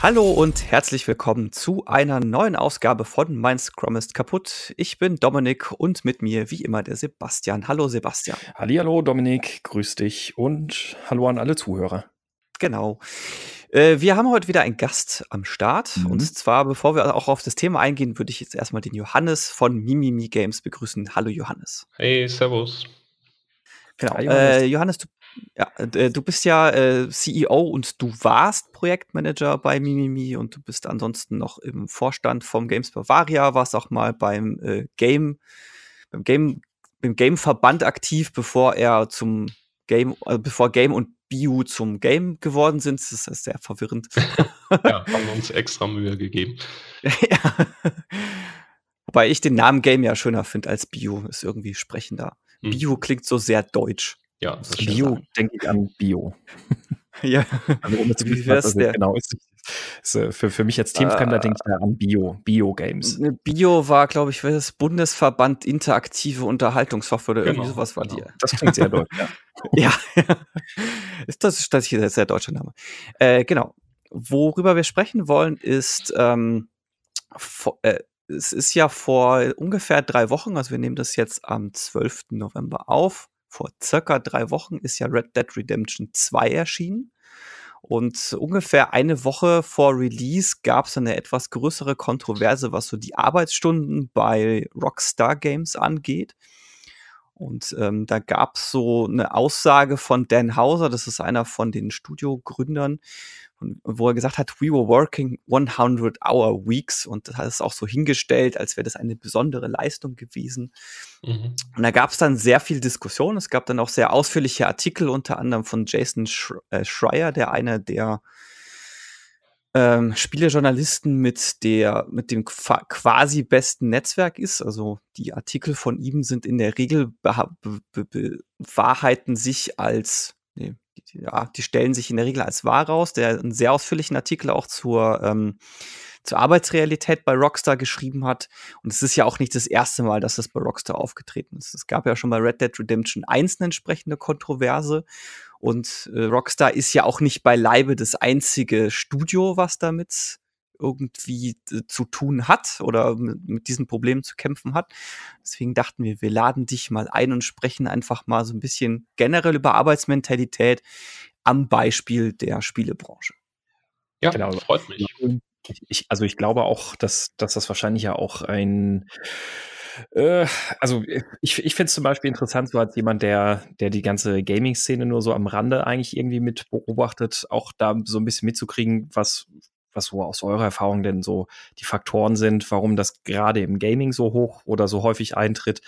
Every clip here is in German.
Hallo und herzlich willkommen zu einer neuen Ausgabe von Mein Scrum ist kaputt. Ich bin Dominik und mit mir wie immer der Sebastian. Hallo Sebastian. Hallo Dominik, grüß dich und hallo an alle Zuhörer. Genau. Äh, wir haben heute wieder einen Gast am Start. Mhm. Und zwar, bevor wir auch auf das Thema eingehen, würde ich jetzt erstmal den Johannes von Mimimi Games begrüßen. Hallo Johannes. Hey, Servus. Genau. Hi, Johannes. Äh, Johannes, du ja, äh, du bist ja äh, CEO und du warst Projektmanager bei Mimimi und du bist ansonsten noch im Vorstand vom Games Bavaria, warst auch mal beim äh, Game, beim Game, beim Game-Verband aktiv, bevor er zum Game, also bevor Game und Bio zum Game geworden sind. Das ist sehr verwirrend. ja, haben uns extra Mühe gegeben. ja. Wobei ich den Namen Game ja schöner finde als Bio, ist irgendwie sprechender. Hm. Bio klingt so sehr deutsch. Ja, das Bio, denke ich an Bio. ja. Also, um zu wissen, was das genau ist. ist äh, für, für mich als Teamfremder äh, denke ich an Bio, Bio-Games. Bio war, glaube ich, das Bundesverband Interaktive Unterhaltungssoftware oder genau, irgendwie sowas war genau. die. Das klingt sehr deutsch, ja. ja. ist das ist tatsächlich ein sehr deutscher Name. Äh, genau. Worüber wir sprechen wollen, ist, ähm, vor, äh, es ist ja vor ungefähr drei Wochen, also wir nehmen das jetzt am 12. November auf, vor circa drei Wochen ist ja Red Dead Redemption 2 erschienen. Und ungefähr eine Woche vor Release gab es eine etwas größere Kontroverse, was so die Arbeitsstunden bei Rockstar Games angeht. Und ähm, da gab es so eine Aussage von Dan Hauser, das ist einer von den Studiogründern, wo er gesagt hat, we were working 100 hour weeks und das hat es auch so hingestellt, als wäre das eine besondere Leistung gewesen. Mhm. Und da gab es dann sehr viel Diskussion. Es gab dann auch sehr ausführliche Artikel, unter anderem von Jason Sch äh, Schreier, der einer der ähm, Spielejournalisten mit der mit dem quasi besten Netzwerk ist. Also die Artikel von ihm sind in der Regel bewahrheiten sich als nee, die, ja, die stellen sich in der Regel als wahr raus. Der einen sehr ausführlichen Artikel auch zur, ähm, zur Arbeitsrealität bei Rockstar geschrieben hat. Und es ist ja auch nicht das erste Mal, dass das bei Rockstar aufgetreten ist. Es gab ja schon bei Red Dead Redemption 1 eine entsprechende Kontroverse. Und äh, Rockstar ist ja auch nicht beileibe das einzige Studio, was damit irgendwie äh, zu tun hat oder mit, diesen Problemen zu kämpfen hat. Deswegen dachten wir, wir laden dich mal ein und sprechen einfach mal so ein bisschen generell über Arbeitsmentalität am Beispiel der Spielebranche. Ja, genau. freut mich. Ich, also ich glaube auch, dass, dass das wahrscheinlich ja auch ein äh, also ich, ich finde es zum Beispiel interessant, so als jemand, der, der die ganze Gaming-Szene nur so am Rande eigentlich irgendwie mit beobachtet, auch da so ein bisschen mitzukriegen, was, was so aus eurer Erfahrung denn so die Faktoren sind, warum das gerade im Gaming so hoch oder so häufig eintritt.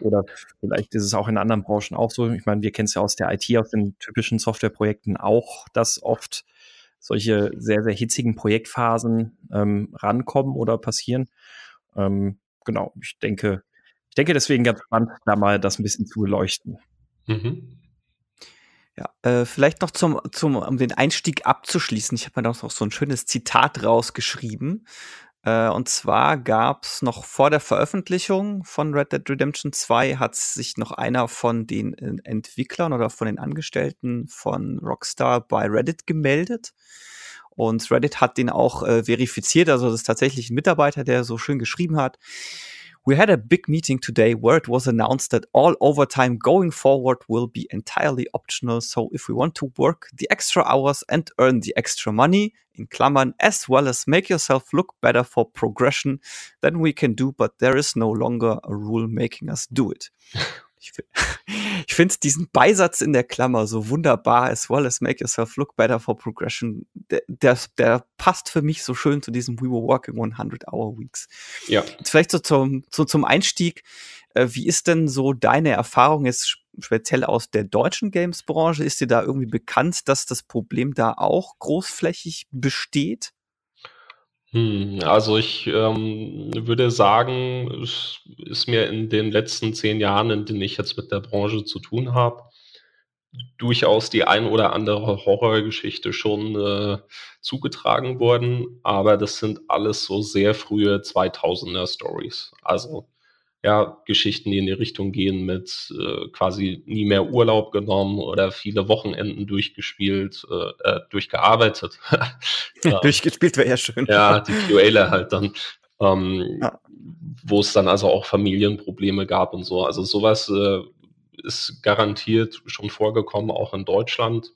Oder vielleicht ist es auch in anderen Branchen auch so. Ich meine, wir kennen es ja aus der IT, aus den typischen Softwareprojekten auch, dass oft solche sehr, sehr hitzigen Projektphasen ähm, rankommen oder passieren. Ähm, genau, ich denke, ich denke deswegen ganz spannend, da mal das ein bisschen zu beleuchten. Mhm. Ja, äh, vielleicht noch zum, zum, um den Einstieg abzuschließen. Ich habe mir da noch so ein schönes Zitat rausgeschrieben. Äh, und zwar gab es noch vor der Veröffentlichung von Red Dead Redemption 2 hat sich noch einer von den äh, Entwicklern oder von den Angestellten von Rockstar bei Reddit gemeldet. Und Reddit hat den auch äh, verifiziert, also das ist tatsächlich ein Mitarbeiter, der so schön geschrieben hat. We had a big meeting today where it was announced that all overtime going forward will be entirely optional. So if we want to work the extra hours and earn the extra money, in Klammern, as well as make yourself look better for progression, then we can do, but there is no longer a rule making us do it. Ich, ich finde diesen Beisatz in der Klammer so wunderbar, as well as make yourself look better for progression. Der, der, der passt für mich so schön zu diesem We were working 100 Hour Weeks. Ja. Vielleicht so zum, so zum Einstieg. Äh, wie ist denn so deine Erfahrung jetzt speziell aus der deutschen Games-Branche? Ist dir da irgendwie bekannt, dass das Problem da auch großflächig besteht? Hm, also ich ähm, würde sagen, es ist mir in den letzten zehn Jahren, in denen ich jetzt mit der Branche zu tun habe, durchaus die ein oder andere Horrorgeschichte schon äh, zugetragen worden, aber das sind alles so sehr frühe 2000er Stories. Also ja, Geschichten, die in die Richtung gehen mit äh, quasi nie mehr Urlaub genommen oder viele Wochenenden durchgespielt, äh, äh durchgearbeitet. ja. Durchgespielt wäre ja schön. Ja, die QAler halt dann. Ähm, ja. Wo es dann also auch Familienprobleme gab und so. Also sowas äh, ist garantiert schon vorgekommen, auch in Deutschland.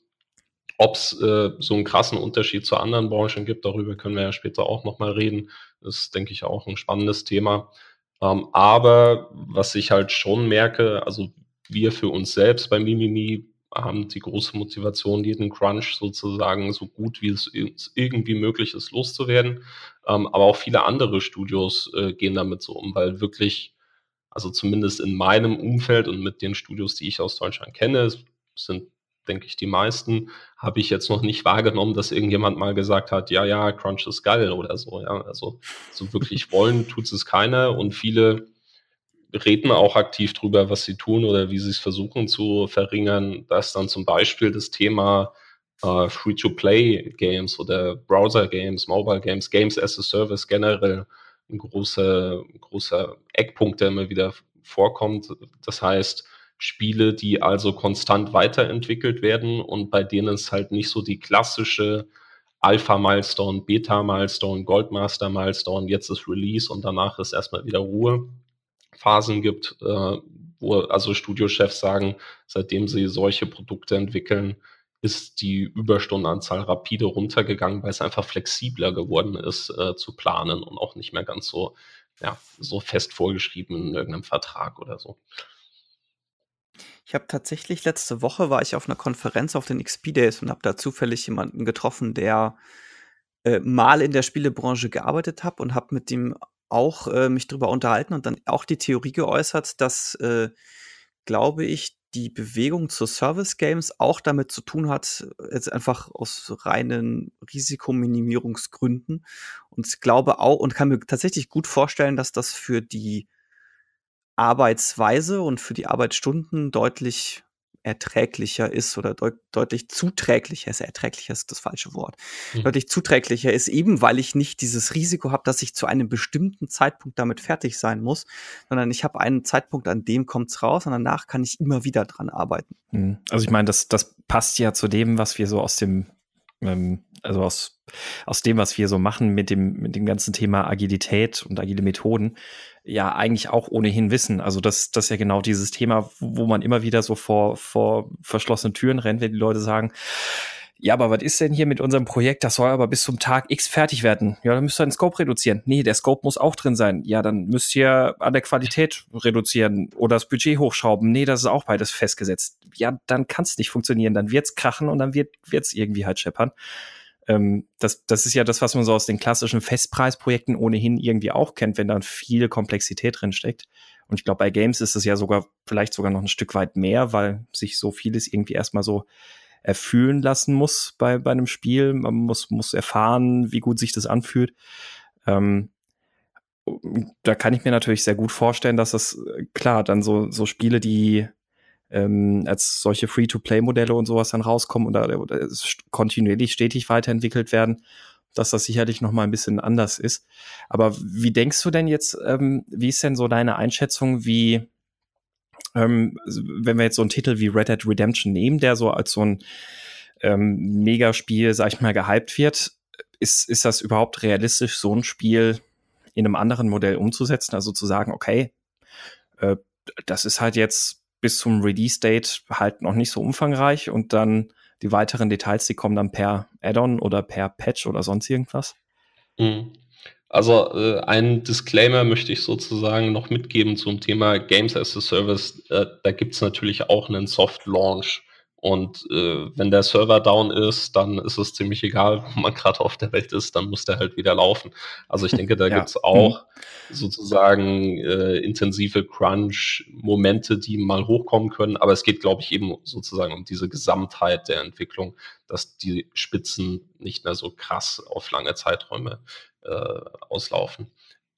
Ob es äh, so einen krassen Unterschied zu anderen Branchen gibt, darüber können wir ja später auch nochmal reden. Das ist, denke ich, auch ein spannendes Thema. Ähm, aber was ich halt schon merke, also wir für uns selbst bei Mimimi haben die große Motivation, jeden Crunch sozusagen so gut wie es irgendwie möglich ist loszuwerden. Ähm, aber auch viele andere Studios äh, gehen damit so um, weil wirklich, also zumindest in meinem Umfeld und mit den Studios, die ich aus Deutschland kenne, sind denke ich, die meisten, habe ich jetzt noch nicht wahrgenommen, dass irgendjemand mal gesagt hat, ja, ja, Crunch ist geil oder so. Ja, also so wirklich wollen tut es keiner und viele reden auch aktiv drüber, was sie tun oder wie sie es versuchen zu verringern. Da ist dann zum Beispiel das Thema äh, Free-to-Play-Games oder Browser-Games, Mobile-Games, Games as a Service generell ein großer, großer Eckpunkt, der immer wieder vorkommt. Das heißt, Spiele, die also konstant weiterentwickelt werden und bei denen es halt nicht so die klassische Alpha-Milestone, Beta-Milestone, Goldmaster-Milestone, jetzt ist Release und danach ist erstmal wieder Ruhe. Phasen gibt, äh, wo also Studiochefs sagen, seitdem sie solche Produkte entwickeln, ist die Überstundenanzahl rapide runtergegangen, weil es einfach flexibler geworden ist äh, zu planen und auch nicht mehr ganz so, ja, so fest vorgeschrieben in irgendeinem Vertrag oder so. Ich habe tatsächlich letzte Woche war ich auf einer Konferenz auf den XP Days und habe da zufällig jemanden getroffen, der äh, mal in der Spielebranche gearbeitet hat und habe mit dem auch äh, mich drüber unterhalten und dann auch die Theorie geäußert, dass, äh, glaube ich, die Bewegung zu Service Games auch damit zu tun hat, jetzt einfach aus reinen Risikominimierungsgründen. Und ich glaube auch und kann mir tatsächlich gut vorstellen, dass das für die Arbeitsweise und für die Arbeitsstunden deutlich erträglicher ist oder deut deutlich zuträglicher ist. Erträglicher ist das falsche Wort. Mhm. Deutlich zuträglicher ist, eben weil ich nicht dieses Risiko habe, dass ich zu einem bestimmten Zeitpunkt damit fertig sein muss, sondern ich habe einen Zeitpunkt, an dem kommt's raus und danach kann ich immer wieder dran arbeiten. Mhm. Also ich meine, das, das passt ja zu dem, was wir so aus dem ähm, also aus, aus dem, was wir so machen mit dem, mit dem ganzen Thema Agilität und agile Methoden, ja eigentlich auch ohnehin wissen. Also das, das ist ja genau dieses Thema, wo man immer wieder so vor, vor verschlossenen Türen rennt, wenn die Leute sagen, ja, aber was ist denn hier mit unserem Projekt? Das soll aber bis zum Tag X fertig werden. Ja, dann müsst ihr den Scope reduzieren. Nee, der Scope muss auch drin sein. Ja, dann müsst ihr an der Qualität reduzieren oder das Budget hochschrauben. Nee, das ist auch beides festgesetzt. Ja, dann kann es nicht funktionieren. Dann wird's krachen und dann wird wird's irgendwie halt scheppern. Ähm, das, das ist ja das, was man so aus den klassischen Festpreisprojekten ohnehin irgendwie auch kennt, wenn da viel Komplexität drin steckt. Und ich glaube, bei Games ist es ja sogar vielleicht sogar noch ein Stück weit mehr, weil sich so vieles irgendwie erstmal so erfüllen lassen muss bei, bei einem Spiel. Man muss, muss erfahren, wie gut sich das anfühlt. Ähm, da kann ich mir natürlich sehr gut vorstellen, dass das, klar, dann so, so Spiele, die ähm, als solche Free-to-Play-Modelle und sowas dann rauskommen oder, oder kontinuierlich stetig weiterentwickelt werden, dass das sicherlich noch mal ein bisschen anders ist. Aber wie denkst du denn jetzt, ähm, wie ist denn so deine Einschätzung, wie ähm, wenn wir jetzt so einen Titel wie Red Dead Redemption nehmen, der so als so ein ähm, Megaspiel, sag ich mal, gehypt wird, ist, ist das überhaupt realistisch, so ein Spiel in einem anderen Modell umzusetzen? Also zu sagen, okay, äh, das ist halt jetzt bis zum Release-Date halt noch nicht so umfangreich und dann die weiteren Details, die kommen dann per Add-on oder per Patch oder sonst irgendwas? Mhm. Also äh, einen Disclaimer möchte ich sozusagen noch mitgeben zum Thema Games as a Service. Äh, da gibt es natürlich auch einen Soft Launch. Und äh, wenn der Server down ist, dann ist es ziemlich egal, wo man gerade auf der Welt ist, dann muss der halt wieder laufen. Also ich denke, da ja. gibt es auch mhm. sozusagen äh, intensive Crunch-Momente, die mal hochkommen können. Aber es geht, glaube ich, eben sozusagen um diese Gesamtheit der Entwicklung, dass die Spitzen nicht mehr so krass auf lange Zeiträume äh, auslaufen.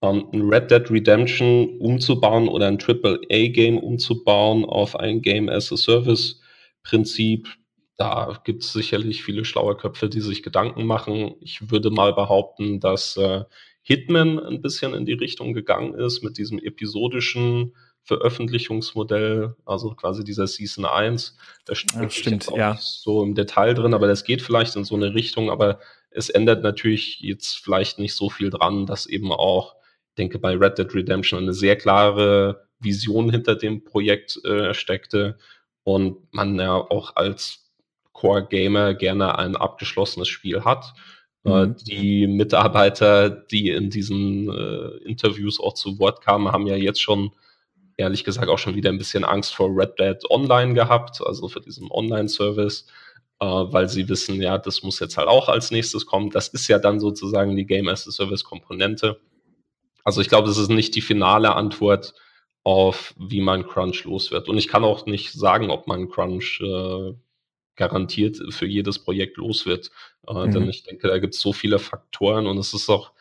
Ähm, ein Red Dead Redemption umzubauen oder ein AAA-Game umzubauen auf ein Game as a Service-Prinzip, da gibt es sicherlich viele schlaue Köpfe, die sich Gedanken machen. Ich würde mal behaupten, dass äh, Hitman ein bisschen in die Richtung gegangen ist mit diesem episodischen Veröffentlichungsmodell, also quasi dieser Season 1. Da ja, stimmt, ja. so im Detail drin, aber das geht vielleicht in so eine Richtung, aber es ändert natürlich jetzt vielleicht nicht so viel dran, dass eben auch, ich denke, bei Red Dead Redemption eine sehr klare Vision hinter dem Projekt äh, steckte und man ja auch als Core-Gamer gerne ein abgeschlossenes Spiel hat. Äh, mhm. Die Mitarbeiter, die in diesen äh, Interviews auch zu Wort kamen, haben ja jetzt schon ehrlich gesagt auch schon wieder ein bisschen Angst vor Red Dead Online gehabt, also für diesen Online-Service, äh, weil sie wissen, ja, das muss jetzt halt auch als nächstes kommen. Das ist ja dann sozusagen die Game as a Service-Komponente. Also ich glaube, das ist nicht die finale Antwort auf, wie man Crunch los wird. Und ich kann auch nicht sagen, ob man Crunch äh, garantiert für jedes Projekt los wird. Äh, mhm. Denn ich denke, da gibt es so viele Faktoren und es ist auch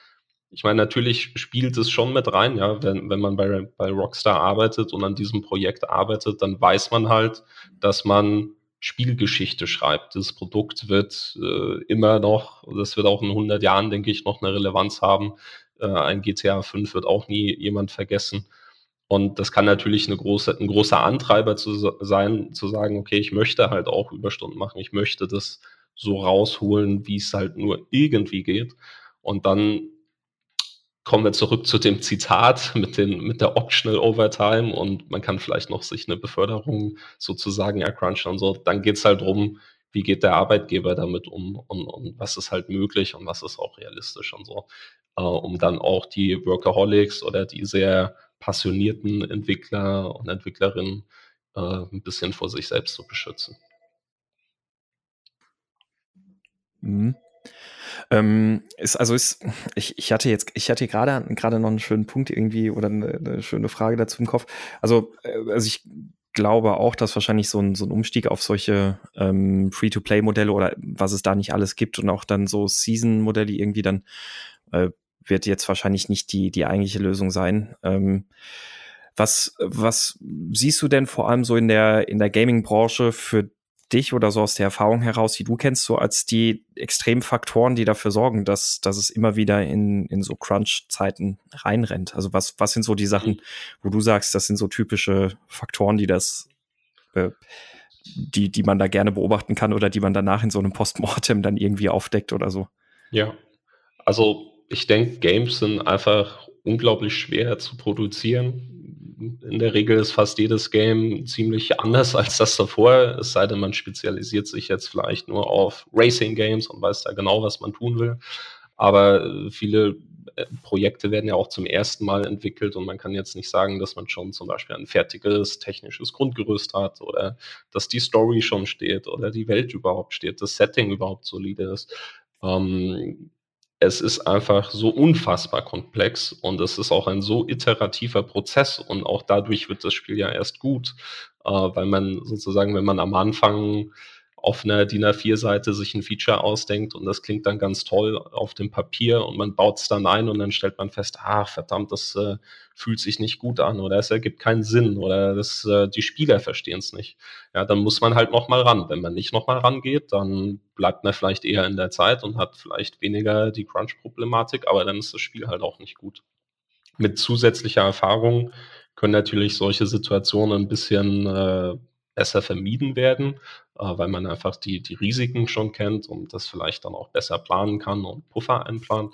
ich meine, natürlich spielt es schon mit rein, ja, wenn, wenn man bei, bei Rockstar arbeitet und an diesem Projekt arbeitet, dann weiß man halt, dass man Spielgeschichte schreibt. Das Produkt wird äh, immer noch, das wird auch in 100 Jahren, denke ich, noch eine Relevanz haben. Äh, ein GTA 5 wird auch nie jemand vergessen. Und das kann natürlich eine große, ein großer Antreiber zu sein, zu sagen, okay, ich möchte halt auch Überstunden machen, ich möchte das so rausholen, wie es halt nur irgendwie geht. Und dann kommen wir zurück zu dem Zitat mit, den, mit der Optional Overtime und man kann vielleicht noch sich eine Beförderung sozusagen ercrunchen und so. Dann geht es halt darum, wie geht der Arbeitgeber damit um und, und, was ist halt möglich und was ist auch realistisch und so, äh, um dann auch die Workaholics oder die sehr passionierten Entwickler und Entwicklerinnen äh, ein bisschen vor sich selbst zu beschützen. Mhm. Ähm, ist, also ist, ich, ich hatte jetzt, ich hatte gerade gerade noch einen schönen Punkt irgendwie oder eine, eine schöne Frage dazu im Kopf. Also, äh, also ich glaube auch, dass wahrscheinlich so ein, so ein Umstieg auf solche ähm, Free-to-Play-Modelle oder was es da nicht alles gibt und auch dann so Season-Modelle irgendwie dann äh, wird jetzt wahrscheinlich nicht die, die eigentliche Lösung sein. Ähm, was, was siehst du denn vor allem so in der, in der Gaming-Branche für dich oder so aus der Erfahrung heraus, die du kennst, so als die extremen Faktoren, die dafür sorgen, dass, dass es immer wieder in, in so Crunch-Zeiten reinrennt? Also was, was sind so die Sachen, wo du sagst, das sind so typische Faktoren, die das, äh, die, die man da gerne beobachten kann oder die man danach in so einem Postmortem dann irgendwie aufdeckt oder so? Ja, also ich denke, Games sind einfach unglaublich schwer zu produzieren in der Regel ist fast jedes Game ziemlich anders als das davor, es sei denn, man spezialisiert sich jetzt vielleicht nur auf Racing Games und weiß da genau, was man tun will. Aber äh, viele äh, Projekte werden ja auch zum ersten Mal entwickelt und man kann jetzt nicht sagen, dass man schon zum Beispiel ein fertiges technisches Grundgerüst hat oder dass die Story schon steht oder die Welt überhaupt steht, das Setting überhaupt solide ist. Ähm, es ist einfach so unfassbar komplex und es ist auch ein so iterativer Prozess und auch dadurch wird das Spiel ja erst gut, äh, weil man sozusagen, wenn man am Anfang auf einer DIN A4-Seite sich ein Feature ausdenkt und das klingt dann ganz toll auf dem Papier und man baut es dann ein und dann stellt man fest, ach verdammt, das äh, fühlt sich nicht gut an oder es ergibt keinen Sinn oder das, äh, die Spieler verstehen es nicht. Ja, dann muss man halt nochmal ran. Wenn man nicht nochmal rangeht, dann bleibt man vielleicht eher in der Zeit und hat vielleicht weniger die Crunch-Problematik, aber dann ist das Spiel halt auch nicht gut. Mit zusätzlicher Erfahrung können natürlich solche Situationen ein bisschen äh, besser vermieden werden, äh, weil man einfach die, die Risiken schon kennt und das vielleicht dann auch besser planen kann und Puffer einplanen.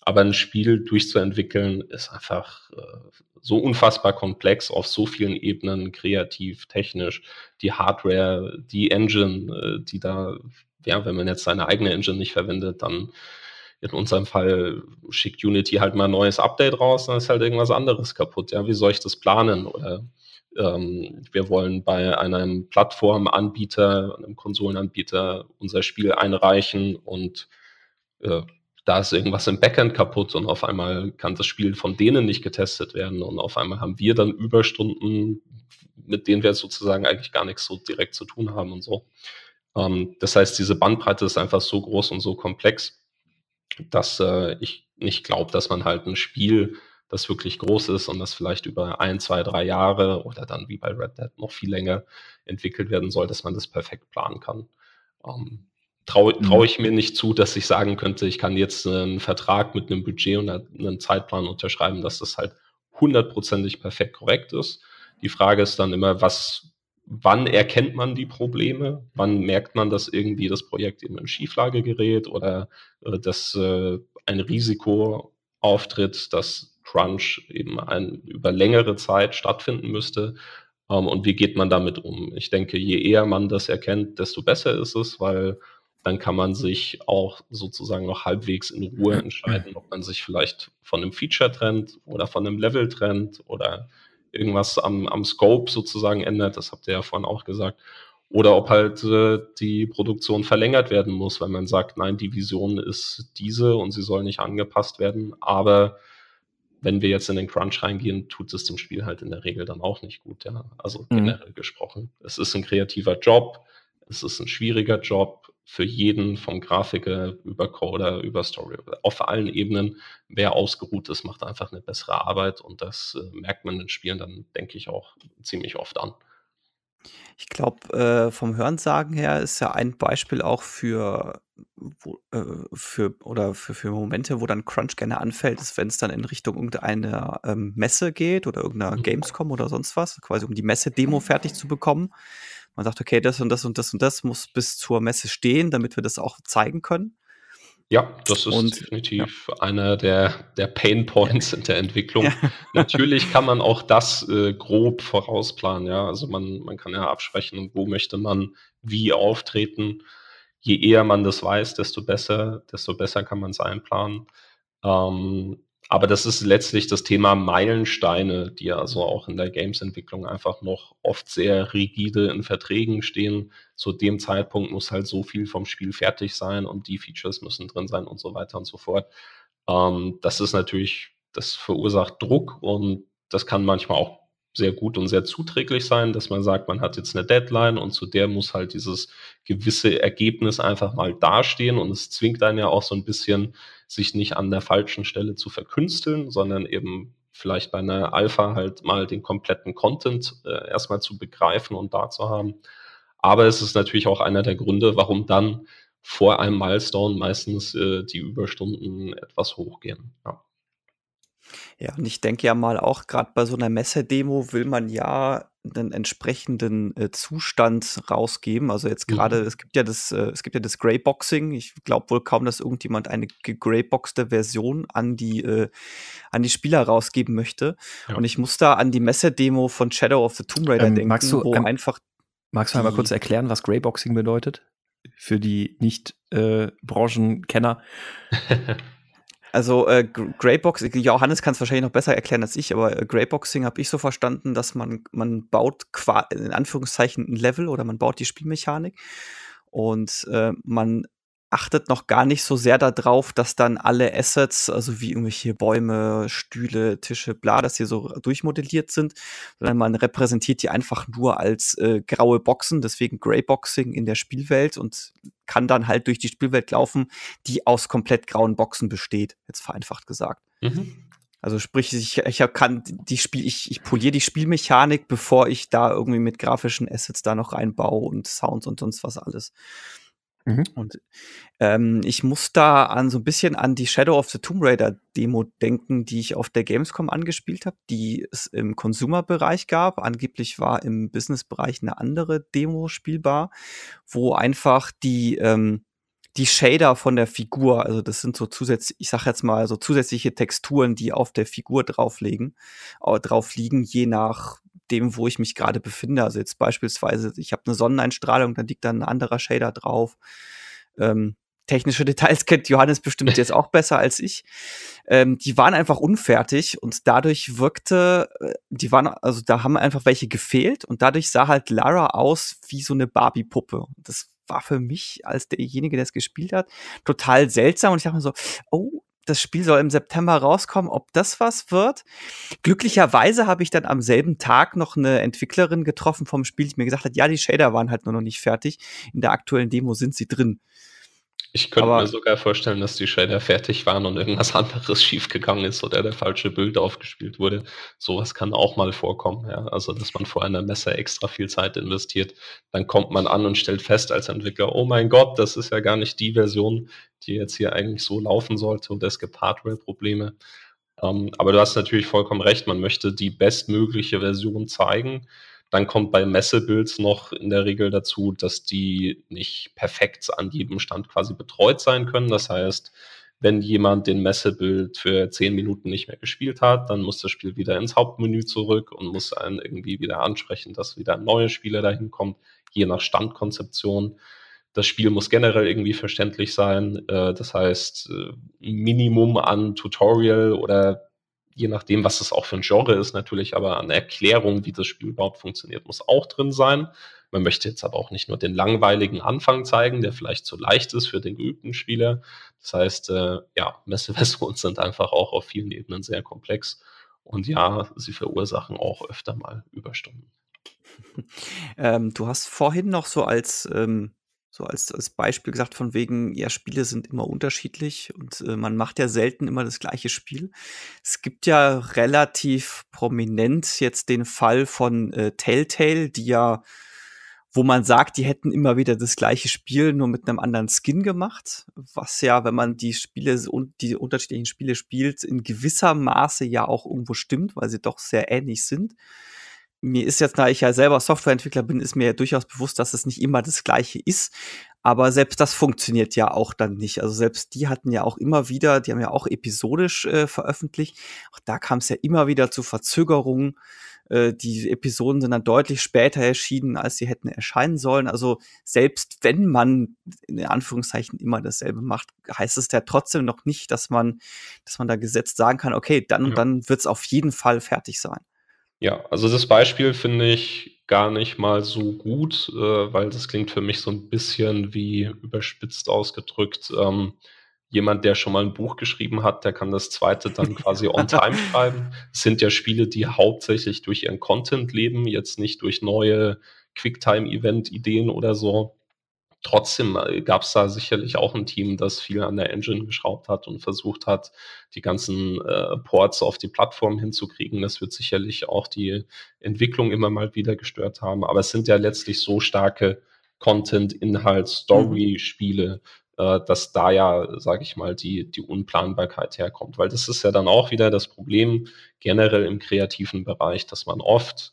Aber ein Spiel durchzuentwickeln ist einfach äh, so unfassbar komplex auf so vielen Ebenen, kreativ, technisch, die Hardware, die Engine, äh, die da, ja, wenn man jetzt seine eigene Engine nicht verwendet, dann in unserem Fall schickt Unity halt mal ein neues Update raus, dann ist halt irgendwas anderes kaputt. Ja, wie soll ich das planen? Oder ähm, wir wollen bei einem Plattformanbieter, einem Konsolenanbieter unser Spiel einreichen und äh, da ist irgendwas im Backend kaputt und auf einmal kann das Spiel von denen nicht getestet werden und auf einmal haben wir dann Überstunden, mit denen wir sozusagen eigentlich gar nichts so direkt zu tun haben und so. Ähm, das heißt, diese Bandbreite ist einfach so groß und so komplex, dass äh, ich nicht glaube, dass man halt ein Spiel das wirklich groß ist und das vielleicht über ein, zwei, drei Jahre oder dann wie bei Red Dead noch viel länger entwickelt werden soll, dass man das perfekt planen kann. Ähm, traue trau mhm. ich mir nicht zu, dass ich sagen könnte, ich kann jetzt einen Vertrag mit einem Budget und einem Zeitplan unterschreiben, dass das halt hundertprozentig perfekt korrekt ist. Die Frage ist dann immer, was, wann erkennt man die Probleme? Wann merkt man, dass irgendwie das Projekt in Schieflage gerät oder äh, dass äh, ein Risiko auftritt, dass Crunch eben ein, über längere Zeit stattfinden müsste? Ähm, und wie geht man damit um? Ich denke, je eher man das erkennt, desto besser ist es, weil dann kann man sich auch sozusagen noch halbwegs in Ruhe entscheiden, ob man sich vielleicht von einem Feature trennt oder von einem Level trennt oder irgendwas am, am Scope sozusagen ändert. Das habt ihr ja vorhin auch gesagt. Oder ob halt äh, die Produktion verlängert werden muss, wenn man sagt, nein, die Vision ist diese und sie soll nicht angepasst werden. Aber wenn wir jetzt in den Crunch reingehen, tut es dem Spiel halt in der Regel dann auch nicht gut. Ja? Also mhm. generell gesprochen. Es ist ein kreativer Job, es ist ein schwieriger Job für jeden, vom Grafiker über Coder, über Story, auf allen Ebenen. Wer ausgeruht ist, macht einfach eine bessere Arbeit und das äh, merkt man in Spielen dann, denke ich, auch ziemlich oft an. Ich glaube, äh, vom Hörensagen her ist ja ein Beispiel auch für, wo, äh, für oder für, für Momente, wo dann Crunch gerne anfällt, ist, wenn es dann in Richtung irgendeiner ähm, Messe geht oder irgendeiner mhm. Gamescom oder sonst was, quasi um die Messe-Demo fertig zu bekommen. Man sagt, okay, das und das und das und das muss bis zur Messe stehen, damit wir das auch zeigen können. Ja, das ist und, definitiv ja. einer der, der Pain Points in der Entwicklung. Ja. Natürlich kann man auch das äh, grob vorausplanen, ja. Also man, man kann ja absprechen, wo möchte man wie auftreten. Je eher man das weiß, desto besser, desto besser kann man es einplanen. Ähm, aber das ist letztlich das Thema Meilensteine, die also auch in der Games-Entwicklung einfach noch oft sehr rigide in Verträgen stehen. Zu dem Zeitpunkt muss halt so viel vom Spiel fertig sein und die Features müssen drin sein und so weiter und so fort. Ähm, das ist natürlich, das verursacht Druck und das kann manchmal auch sehr gut und sehr zuträglich sein, dass man sagt, man hat jetzt eine Deadline und zu der muss halt dieses gewisse Ergebnis einfach mal dastehen und es zwingt einen ja auch so ein bisschen, sich nicht an der falschen Stelle zu verkünsteln, sondern eben vielleicht bei einer Alpha halt mal den kompletten Content äh, erstmal zu begreifen und da zu haben. Aber es ist natürlich auch einer der Gründe, warum dann vor einem Milestone meistens äh, die Überstunden etwas hochgehen. Ja. Ja, und ich denke ja mal auch gerade bei so einer Messedemo will man ja einen entsprechenden äh, Zustand rausgeben. Also jetzt gerade, mhm. es gibt ja das, äh, es gibt ja das Greyboxing. Ich glaube wohl kaum, dass irgendjemand eine gegreyboxte Version an die, äh, an die Spieler rausgeben möchte. Ja. Und ich muss da an die Messedemo von Shadow of the Tomb Raider ähm, denken, magst du, wo ähm, einfach. Magst du einmal kurz erklären, was Greyboxing bedeutet? Für die Nicht-Branchenkenner. Also äh, Greybox, Johannes kann es wahrscheinlich noch besser erklären als ich, aber äh, Greyboxing habe ich so verstanden, dass man, man baut in Anführungszeichen ein Level oder man baut die Spielmechanik und äh, man achtet noch gar nicht so sehr darauf, dass dann alle Assets, also wie irgendwelche Bäume, Stühle, Tische, bla, dass die so durchmodelliert sind, sondern man repräsentiert die einfach nur als äh, graue Boxen, deswegen Greyboxing in der Spielwelt und kann dann halt durch die Spielwelt laufen, die aus komplett grauen Boxen besteht, jetzt vereinfacht gesagt. Mhm. Also sprich, ich, ich kann die Spiel, ich, ich poliere die Spielmechanik, bevor ich da irgendwie mit grafischen Assets da noch reinbaue und Sounds und sonst was alles. Mhm. Und ähm, ich muss da an so ein bisschen an die Shadow of the Tomb Raider Demo denken, die ich auf der Gamescom angespielt habe, die es im Consumer-Bereich gab. Angeblich war im Business-Bereich eine andere Demo spielbar, wo einfach die ähm, die Shader von der Figur, also das sind so zusätzlich, ich sag jetzt mal so zusätzliche Texturen, die auf der Figur drauflegen, drauf liegen, je nach dem, wo ich mich gerade befinde. Also jetzt beispielsweise, ich habe eine Sonneneinstrahlung, dann liegt da ein anderer Shader drauf. Ähm, technische Details kennt Johannes bestimmt jetzt auch besser als ich. Ähm, die waren einfach unfertig und dadurch wirkte, äh, die waren, also da haben einfach welche gefehlt und dadurch sah halt Lara aus wie so eine Barbie-Puppe. Das war für mich als derjenige, der es gespielt hat, total seltsam und ich dachte mir so, oh, das Spiel soll im September rauskommen, ob das was wird. Glücklicherweise habe ich dann am selben Tag noch eine Entwicklerin getroffen vom Spiel, die mir gesagt hat, ja, die Shader waren halt nur noch nicht fertig. In der aktuellen Demo sind sie drin. Ich könnte mir sogar vorstellen, dass die Shader fertig waren und irgendwas anderes schiefgegangen ist oder der falsche Bild aufgespielt wurde. Sowas kann auch mal vorkommen, ja. Also, dass man vor einer Messe extra viel Zeit investiert. Dann kommt man an und stellt fest als Entwickler, oh mein Gott, das ist ja gar nicht die Version, die jetzt hier eigentlich so laufen sollte oder es gibt Hardware-Probleme. Ähm, aber du hast natürlich vollkommen recht, man möchte die bestmögliche Version zeigen. Dann kommt bei Messebuilds noch in der Regel dazu, dass die nicht perfekt an jedem Stand quasi betreut sein können. Das heißt, wenn jemand den Messebild für zehn Minuten nicht mehr gespielt hat, dann muss das Spiel wieder ins Hauptmenü zurück und muss einen irgendwie wieder ansprechen, dass wieder ein neuer Spieler dahin kommt, je nach Standkonzeption. Das Spiel muss generell irgendwie verständlich sein. Äh, das heißt, äh, Minimum an Tutorial oder je nachdem, was es auch für ein Genre ist, natürlich, aber eine Erklärung, wie das Spiel überhaupt funktioniert, muss auch drin sein. Man möchte jetzt aber auch nicht nur den langweiligen Anfang zeigen, der vielleicht zu leicht ist für den geübten Spieler. Das heißt, äh, ja, Messeversionen sind einfach auch auf vielen Ebenen sehr komplex. Und ja, sie verursachen auch öfter mal Überstunden. ähm, du hast vorhin noch so als ähm, so als, als Beispiel gesagt, von wegen, ja, Spiele sind immer unterschiedlich und äh, man macht ja selten immer das gleiche Spiel. Es gibt ja relativ prominent jetzt den Fall von äh, Telltale, die ja, wo man sagt, die hätten immer wieder das gleiche Spiel, nur mit einem anderen Skin gemacht, was ja, wenn man die Spiele und die unterschiedlichen Spiele spielt, in gewisser Maße ja auch irgendwo stimmt, weil sie doch sehr ähnlich sind mir ist jetzt, da ich ja selber Softwareentwickler bin, ist mir ja durchaus bewusst, dass es nicht immer das Gleiche ist. Aber selbst das funktioniert ja auch dann nicht. Also selbst die hatten ja auch immer wieder, die haben ja auch episodisch äh, veröffentlicht. Auch da kam es ja immer wieder zu Verzögerungen. Äh, die Episoden sind dann deutlich später erschienen, als sie hätten erscheinen sollen. Also selbst wenn man in Anführungszeichen immer dasselbe macht, heißt es ja trotzdem noch nicht, dass man, dass man da gesetzt sagen kann, okay, dann und dann wird es auf jeden Fall fertig sein. Ja, also das Beispiel finde ich gar nicht mal so gut, äh, weil das klingt für mich so ein bisschen wie überspitzt ausgedrückt. Ähm, jemand, der schon mal ein Buch geschrieben hat, der kann das zweite dann quasi on time schreiben. Es sind ja Spiele, die hauptsächlich durch ihren Content leben, jetzt nicht durch neue Quicktime-Event-Ideen oder so. Trotzdem gab es da sicherlich auch ein Team, das viel an der Engine geschraubt hat und versucht hat, die ganzen äh, Ports auf die Plattform hinzukriegen. Das wird sicherlich auch die Entwicklung immer mal wieder gestört haben. Aber es sind ja letztlich so starke Content, Inhalt, Story-Spiele, äh, dass da ja, sage ich mal, die, die Unplanbarkeit herkommt. Weil das ist ja dann auch wieder das Problem generell im kreativen Bereich, dass man oft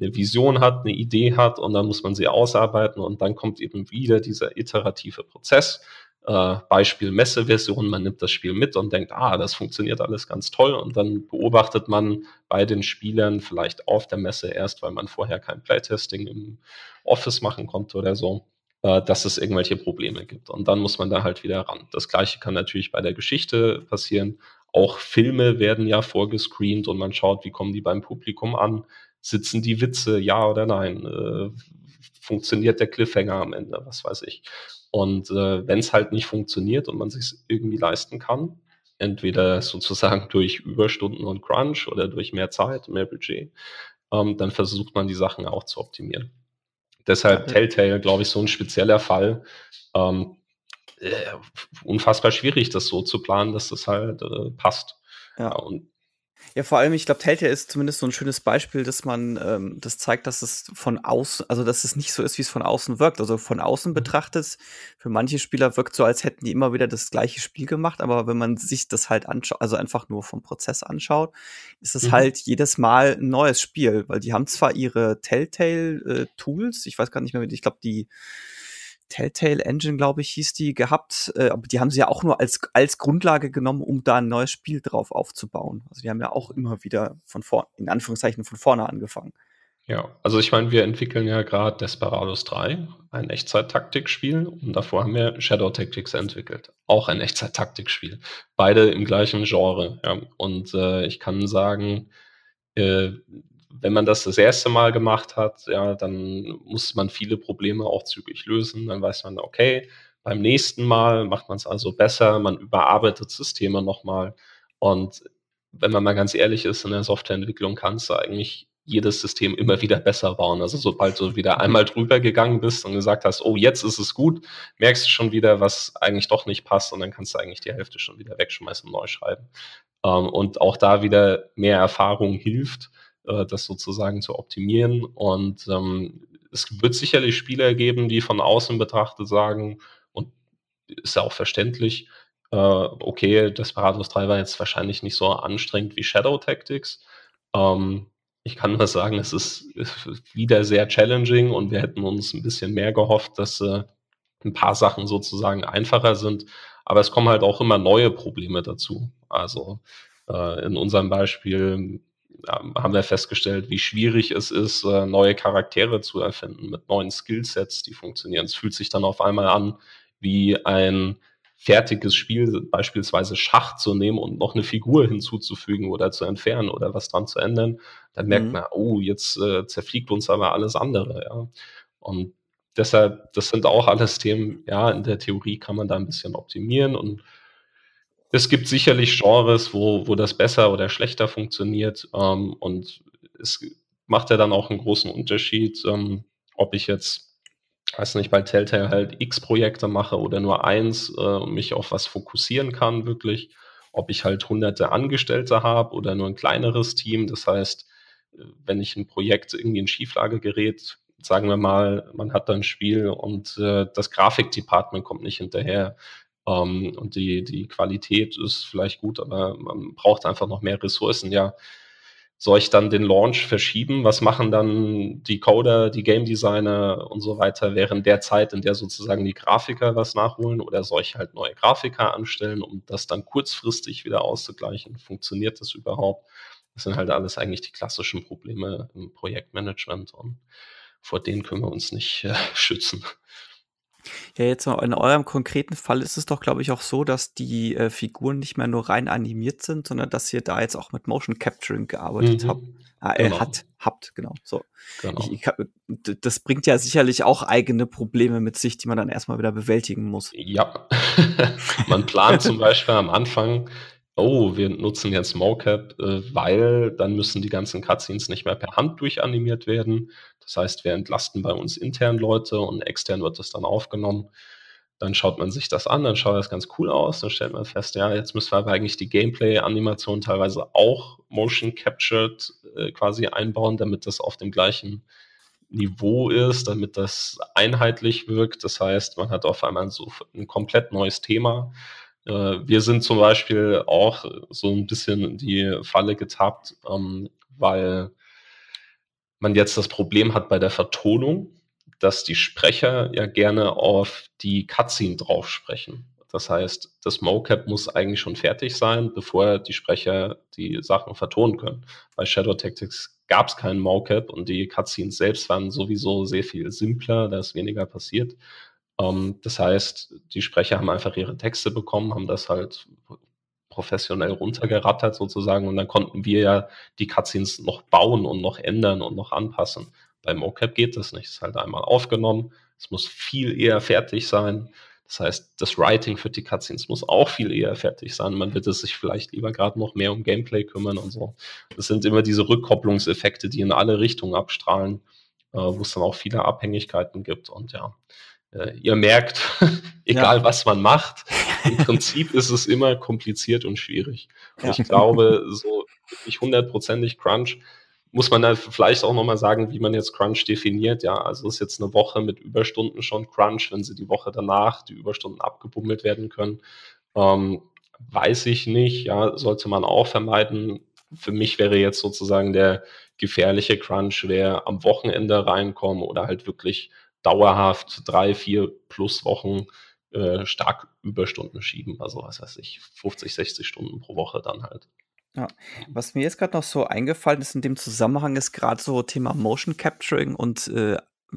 eine Vision hat, eine Idee hat und dann muss man sie ausarbeiten und dann kommt eben wieder dieser iterative Prozess. Äh, Beispiel Messeversion, man nimmt das Spiel mit und denkt, ah, das funktioniert alles ganz toll und dann beobachtet man bei den Spielern vielleicht auf der Messe erst, weil man vorher kein Playtesting im Office machen konnte oder so, äh, dass es irgendwelche Probleme gibt und dann muss man da halt wieder ran. Das gleiche kann natürlich bei der Geschichte passieren. Auch Filme werden ja vorgescreent und man schaut, wie kommen die beim Publikum an sitzen die Witze, ja oder nein? Äh, funktioniert der Cliffhanger am Ende, was weiß ich. Und äh, wenn es halt nicht funktioniert und man sich irgendwie leisten kann, entweder sozusagen durch Überstunden und Crunch oder durch mehr Zeit, mehr Budget, ähm, dann versucht man die Sachen auch zu optimieren. Deshalb Telltale, glaube ich, so ein spezieller Fall. Ähm, äh, unfassbar schwierig, das so zu planen, dass das halt äh, passt. Ja. Und ja, vor allem, ich glaube, Telltale ist zumindest so ein schönes Beispiel, dass man ähm, das zeigt, dass es von außen, also dass es nicht so ist, wie es von außen wirkt. Also von außen mhm. betrachtet, für manche Spieler wirkt so, als hätten die immer wieder das gleiche Spiel gemacht, aber wenn man sich das halt anschaut, also einfach nur vom Prozess anschaut, ist es mhm. halt jedes Mal ein neues Spiel, weil die haben zwar ihre Telltale-Tools, äh, ich weiß gar nicht mehr, ich glaube, die Telltale Engine, glaube ich, hieß die, gehabt. Äh, aber die haben sie ja auch nur als, als Grundlage genommen, um da ein neues Spiel drauf aufzubauen. Also die haben ja auch immer wieder von vorne, in Anführungszeichen von vorne angefangen. Ja, also ich meine, wir entwickeln ja gerade Desperados 3, ein Echtzeit-Taktikspiel, und davor haben wir Shadow Tactics entwickelt, auch ein Echtzeit-Taktikspiel. Beide im gleichen Genre. Ja. Und äh, ich kann sagen, äh, wenn man das das erste Mal gemacht hat, ja, dann muss man viele Probleme auch zügig lösen. Dann weiß man, okay, beim nächsten Mal macht man es also besser, man überarbeitet Systeme nochmal. Und wenn man mal ganz ehrlich ist, in der Softwareentwicklung kannst du eigentlich jedes System immer wieder besser bauen. Also sobald du wieder einmal drüber gegangen bist und gesagt hast, oh, jetzt ist es gut, merkst du schon wieder, was eigentlich doch nicht passt und dann kannst du eigentlich die Hälfte schon wieder wegschmeißen und neu schreiben. Ähm, und auch da wieder mehr Erfahrung hilft, äh, das sozusagen zu optimieren. Und ähm, es wird sicherlich Spieler geben, die von außen betrachtet sagen, und ist ja auch verständlich, äh, okay, Desperados 3 war jetzt wahrscheinlich nicht so anstrengend wie Shadow Tactics. Ähm, ich kann nur sagen, es ist wieder sehr challenging und wir hätten uns ein bisschen mehr gehofft, dass äh, ein paar Sachen sozusagen einfacher sind. Aber es kommen halt auch immer neue Probleme dazu. Also äh, in unserem Beispiel haben wir festgestellt, wie schwierig es ist, äh, neue Charaktere zu erfinden mit neuen Skillsets, die funktionieren. Es fühlt sich dann auf einmal an wie ein fertiges Spiel, beispielsweise Schach zu nehmen und noch eine Figur hinzuzufügen oder zu entfernen oder was dran zu ändern, dann merkt mhm. man, oh, jetzt äh, zerfliegt uns aber alles andere, ja. Und deshalb, das sind auch alles Themen, ja, in der Theorie kann man da ein bisschen optimieren und es gibt sicherlich Genres, wo, wo das besser oder schlechter funktioniert ähm, und es macht ja dann auch einen großen Unterschied, ähm, ob ich jetzt weiß nicht, bei Telltale halt x Projekte mache oder nur eins äh, und mich auf was fokussieren kann, wirklich. Ob ich halt hunderte Angestellte habe oder nur ein kleineres Team. Das heißt, wenn ich ein Projekt irgendwie in Schieflage gerät, sagen wir mal, man hat da ein Spiel und äh, das Grafikdepartment kommt nicht hinterher. Ähm, und die, die Qualität ist vielleicht gut, aber man braucht einfach noch mehr Ressourcen. Ja, soll ich dann den Launch verschieben? Was machen dann die Coder, die Game Designer und so weiter während der Zeit, in der sozusagen die Grafiker was nachholen? Oder soll ich halt neue Grafiker anstellen, um das dann kurzfristig wieder auszugleichen? Funktioniert das überhaupt? Das sind halt alles eigentlich die klassischen Probleme im Projektmanagement und vor denen können wir uns nicht äh, schützen. Ja, jetzt mal in eurem konkreten Fall ist es doch, glaube ich, auch so, dass die äh, Figuren nicht mehr nur rein animiert sind, sondern dass ihr da jetzt auch mit Motion Capturing gearbeitet mhm. habt. Ah, äh, genau. hat, habt, genau. So. Genau. Ich, ich, das bringt ja sicherlich auch eigene Probleme mit sich, die man dann erstmal wieder bewältigen muss. Ja. man plant zum Beispiel am Anfang, oh, wir nutzen jetzt MoCap, äh, weil dann müssen die ganzen Cutscenes nicht mehr per Hand durchanimiert werden. Das heißt, wir entlasten bei uns intern Leute und extern wird das dann aufgenommen. Dann schaut man sich das an, dann schaut das ganz cool aus, dann stellt man fest, ja, jetzt müssen wir aber eigentlich die Gameplay-Animation teilweise auch motion captured äh, quasi einbauen, damit das auf dem gleichen Niveau ist, damit das einheitlich wirkt. Das heißt, man hat auf einmal so ein komplett neues Thema. Äh, wir sind zum Beispiel auch so ein bisschen in die Falle getappt, ähm, weil man jetzt das Problem hat bei der Vertonung, dass die Sprecher ja gerne auf die Cutscene drauf sprechen. Das heißt, das Mocap muss eigentlich schon fertig sein, bevor die Sprecher die Sachen vertonen können. Bei Shadow Tactics gab es keinen Mocap und die Cutscenes selbst waren sowieso sehr viel simpler, da ist weniger passiert. Ähm, das heißt, die Sprecher haben einfach ihre Texte bekommen, haben das halt professionell runtergerattert sozusagen und dann konnten wir ja die Cutscenes noch bauen und noch ändern und noch anpassen. Beim OCAP geht das nicht. Es ist halt einmal aufgenommen. Es muss viel eher fertig sein. Das heißt, das Writing für die Cutscenes muss auch viel eher fertig sein. Man wird es sich vielleicht lieber gerade noch mehr um Gameplay kümmern und so. Das sind immer diese Rückkopplungseffekte, die in alle Richtungen abstrahlen, äh, wo es dann auch viele Abhängigkeiten gibt. Und ja, äh, ihr merkt, egal ja. was man macht, im Prinzip ist es immer kompliziert und schwierig. Und ja. ich glaube, so nicht hundertprozentig Crunch muss man da vielleicht auch nochmal sagen, wie man jetzt Crunch definiert. Ja, also ist jetzt eine Woche mit Überstunden schon Crunch, wenn sie die Woche danach die Überstunden abgebummelt werden können. Ähm, weiß ich nicht, ja, sollte man auch vermeiden. Für mich wäre jetzt sozusagen der gefährliche Crunch, wer am Wochenende reinkommen oder halt wirklich dauerhaft drei, vier plus Wochen äh, stark Überstunden schieben. Also was weiß ich, 50, 60 Stunden pro Woche dann halt. Ja, was mir jetzt gerade noch so eingefallen ist in dem Zusammenhang ist gerade so Thema Motion Capturing und äh,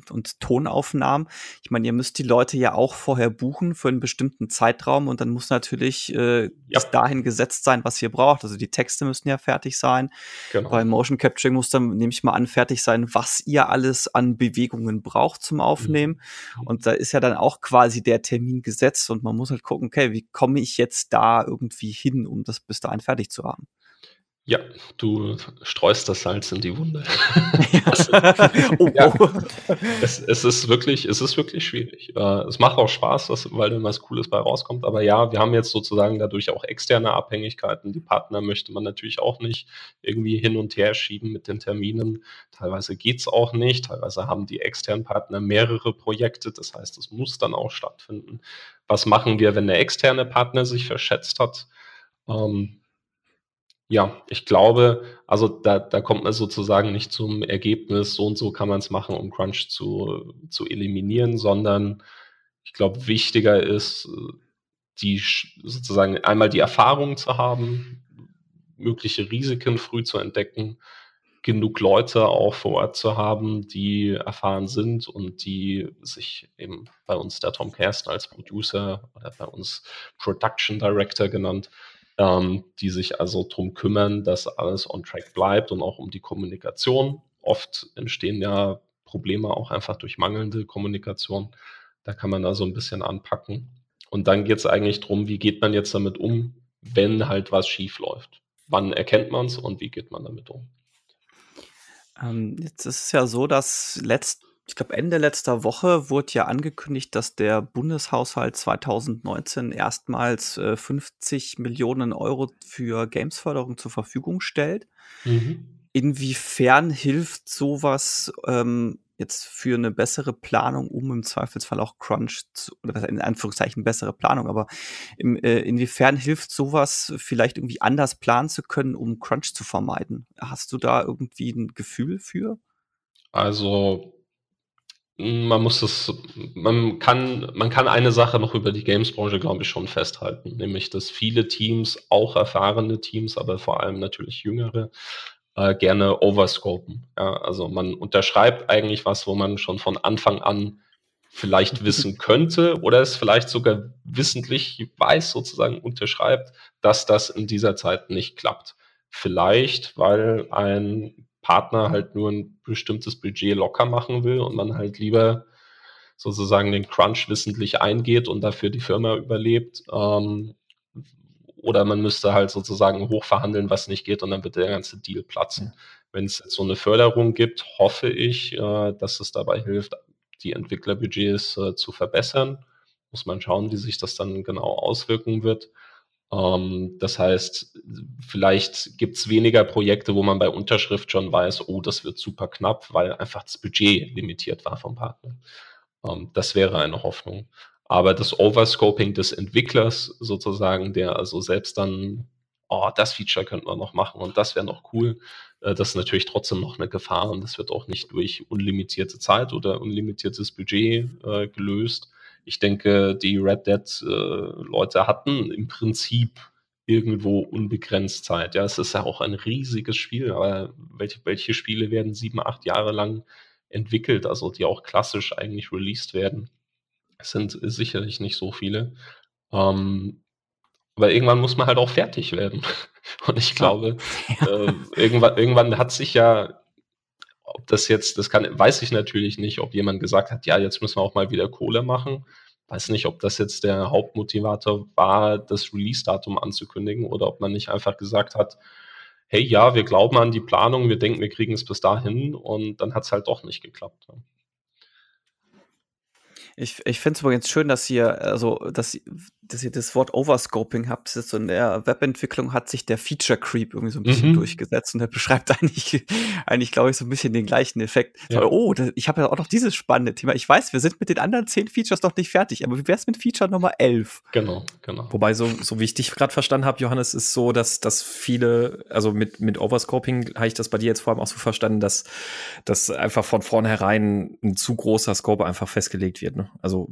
und Tonaufnahmen. Ich meine, ihr müsst die Leute ja auch vorher buchen für einen bestimmten Zeitraum und dann muss natürlich äh, ja. dahin gesetzt sein, was ihr braucht. Also die Texte müssen ja fertig sein. Genau. Bei Motion Capturing muss dann, nehme ich mal an, fertig sein, was ihr alles an Bewegungen braucht zum Aufnehmen. Mhm. Und da ist ja dann auch quasi der Termin gesetzt und man muss halt gucken, okay, wie komme ich jetzt da irgendwie hin, um das bis dahin fertig zu haben? Ja, du streust das Salz in die Wunde. Oh, Ja, es es ist wirklich es ist wirklich schwierig. Äh, es macht auch Spaß, was weil dann was Cooles bei rauskommt. Aber ja, wir haben jetzt sozusagen dadurch auch externe Abhängigkeiten. Die Partner möchte man natürlich auch nicht irgendwie hin und her schieben mit den Terminen. Teilweise geht's auch nicht. Teilweise haben die externen Partner mehrere Projekte. Das heißt, es muss dann auch stattfinden. Was machen wir, wenn der externe Partner sich verschätzt hat? Ähm, ja, ich glaube, also da, da kommt man sozusagen nicht zum Ergebnis, so und so kann man es machen, um Crunch zu, zu eliminieren, sondern ich glaube, wichtiger ist, die sozusagen einmal die Erfahrung zu haben, mögliche Risiken früh zu entdecken, genug Leute auch vor Ort zu haben, die erfahren sind und die sich eben bei uns der Tom Kersten als Producer oder bei uns Production Director genannt, ähm, die sich also darum kümmern, dass alles on track bleibt und auch um die Kommunikation. Oft entstehen ja Probleme auch einfach durch mangelnde Kommunikation. Da kann man da so ein bisschen anpacken. Und dann geht es eigentlich darum, wie geht man jetzt damit um, wenn halt was schief läuft. Wann erkennt man es und wie geht man damit um? Ähm, jetzt ist es ja so, dass letzt, ich glaube Ende letzter Woche wurde ja angekündigt, dass der Bundeshaushalt 2019 erstmals äh, 50 Millionen Euro für Gamesförderung zur Verfügung stellt. Mhm. Inwiefern hilft sowas ähm, jetzt für eine bessere Planung, um im Zweifelsfall auch Crunch zu, oder in Anführungszeichen bessere Planung, aber im, äh, inwiefern hilft sowas vielleicht irgendwie anders planen zu können, um Crunch zu vermeiden? Hast du da irgendwie ein Gefühl für? Also man muss es, man kann, man kann eine Sache noch über die Games-Branche, glaube ich, schon festhalten, nämlich, dass viele Teams, auch erfahrene Teams, aber vor allem natürlich jüngere, äh, gerne overscopen. Ja, also man unterschreibt eigentlich was, wo man schon von Anfang an vielleicht wissen könnte oder es vielleicht sogar wissentlich weiß, sozusagen unterschreibt, dass das in dieser Zeit nicht klappt. Vielleicht, weil ein Partner halt nur ein bestimmtes Budget locker machen will und man halt lieber sozusagen den Crunch wissentlich eingeht und dafür die Firma überlebt. Ähm, oder man müsste halt sozusagen hochverhandeln, was nicht geht, und dann wird der ganze Deal platzen. Wenn es jetzt so eine Förderung gibt, hoffe ich, äh, dass es dabei hilft, die Entwicklerbudgets äh, zu verbessern. Muss man schauen, wie sich das dann genau auswirken wird. Ähm, das heißt, vielleicht gibt es weniger Projekte, wo man bei Unterschrift schon weiß, oh, das wird super knapp, weil einfach das Budget limitiert war vom Partner. Ähm, das wäre eine Hoffnung. Aber das Overscoping des Entwicklers sozusagen, der also selbst dann, oh, das Feature könnte man noch machen und das wäre noch cool, äh, das ist natürlich trotzdem noch eine Gefahr und das wird auch nicht durch unlimitierte Zeit oder unlimitiertes Budget äh, gelöst. Ich denke, die Red Dead-Leute äh, hatten im Prinzip irgendwo unbegrenzt Zeit. Ja, es ist ja auch ein riesiges Spiel, aber welche, welche Spiele werden sieben, acht Jahre lang entwickelt, also die auch klassisch eigentlich released werden? Es sind sicherlich nicht so viele. Ähm, aber irgendwann muss man halt auch fertig werden. Und ich glaube, ja. äh, irgendwann, irgendwann hat sich ja, ob das jetzt, das kann, weiß ich natürlich nicht, ob jemand gesagt hat, ja, jetzt müssen wir auch mal wieder Kohle machen. Weiß nicht, ob das jetzt der Hauptmotivator war, das Release-Datum anzukündigen oder ob man nicht einfach gesagt hat, hey, ja, wir glauben an die Planung, wir denken, wir kriegen es bis dahin und dann hat es halt doch nicht geklappt. Ich, ich finde es übrigens schön, dass ihr, also, dass, dass ihr das Wort Overscoping habt. So in der Webentwicklung hat sich der Feature Creep irgendwie so ein bisschen mhm. durchgesetzt und der beschreibt eigentlich, eigentlich glaube ich, so ein bisschen den gleichen Effekt. Ja. So, oh, das, ich habe ja auch noch dieses spannende Thema. Ich weiß, wir sind mit den anderen zehn Features noch nicht fertig, aber wie wär's mit Feature Nummer 11? Genau, genau. Wobei, so, so wie ich dich gerade verstanden habe, Johannes, ist so, dass, dass viele, also mit, mit Overscoping habe ich das bei dir jetzt vor allem auch so verstanden, dass, dass einfach von vornherein ein zu großer Scope einfach festgelegt wird. Ne? Also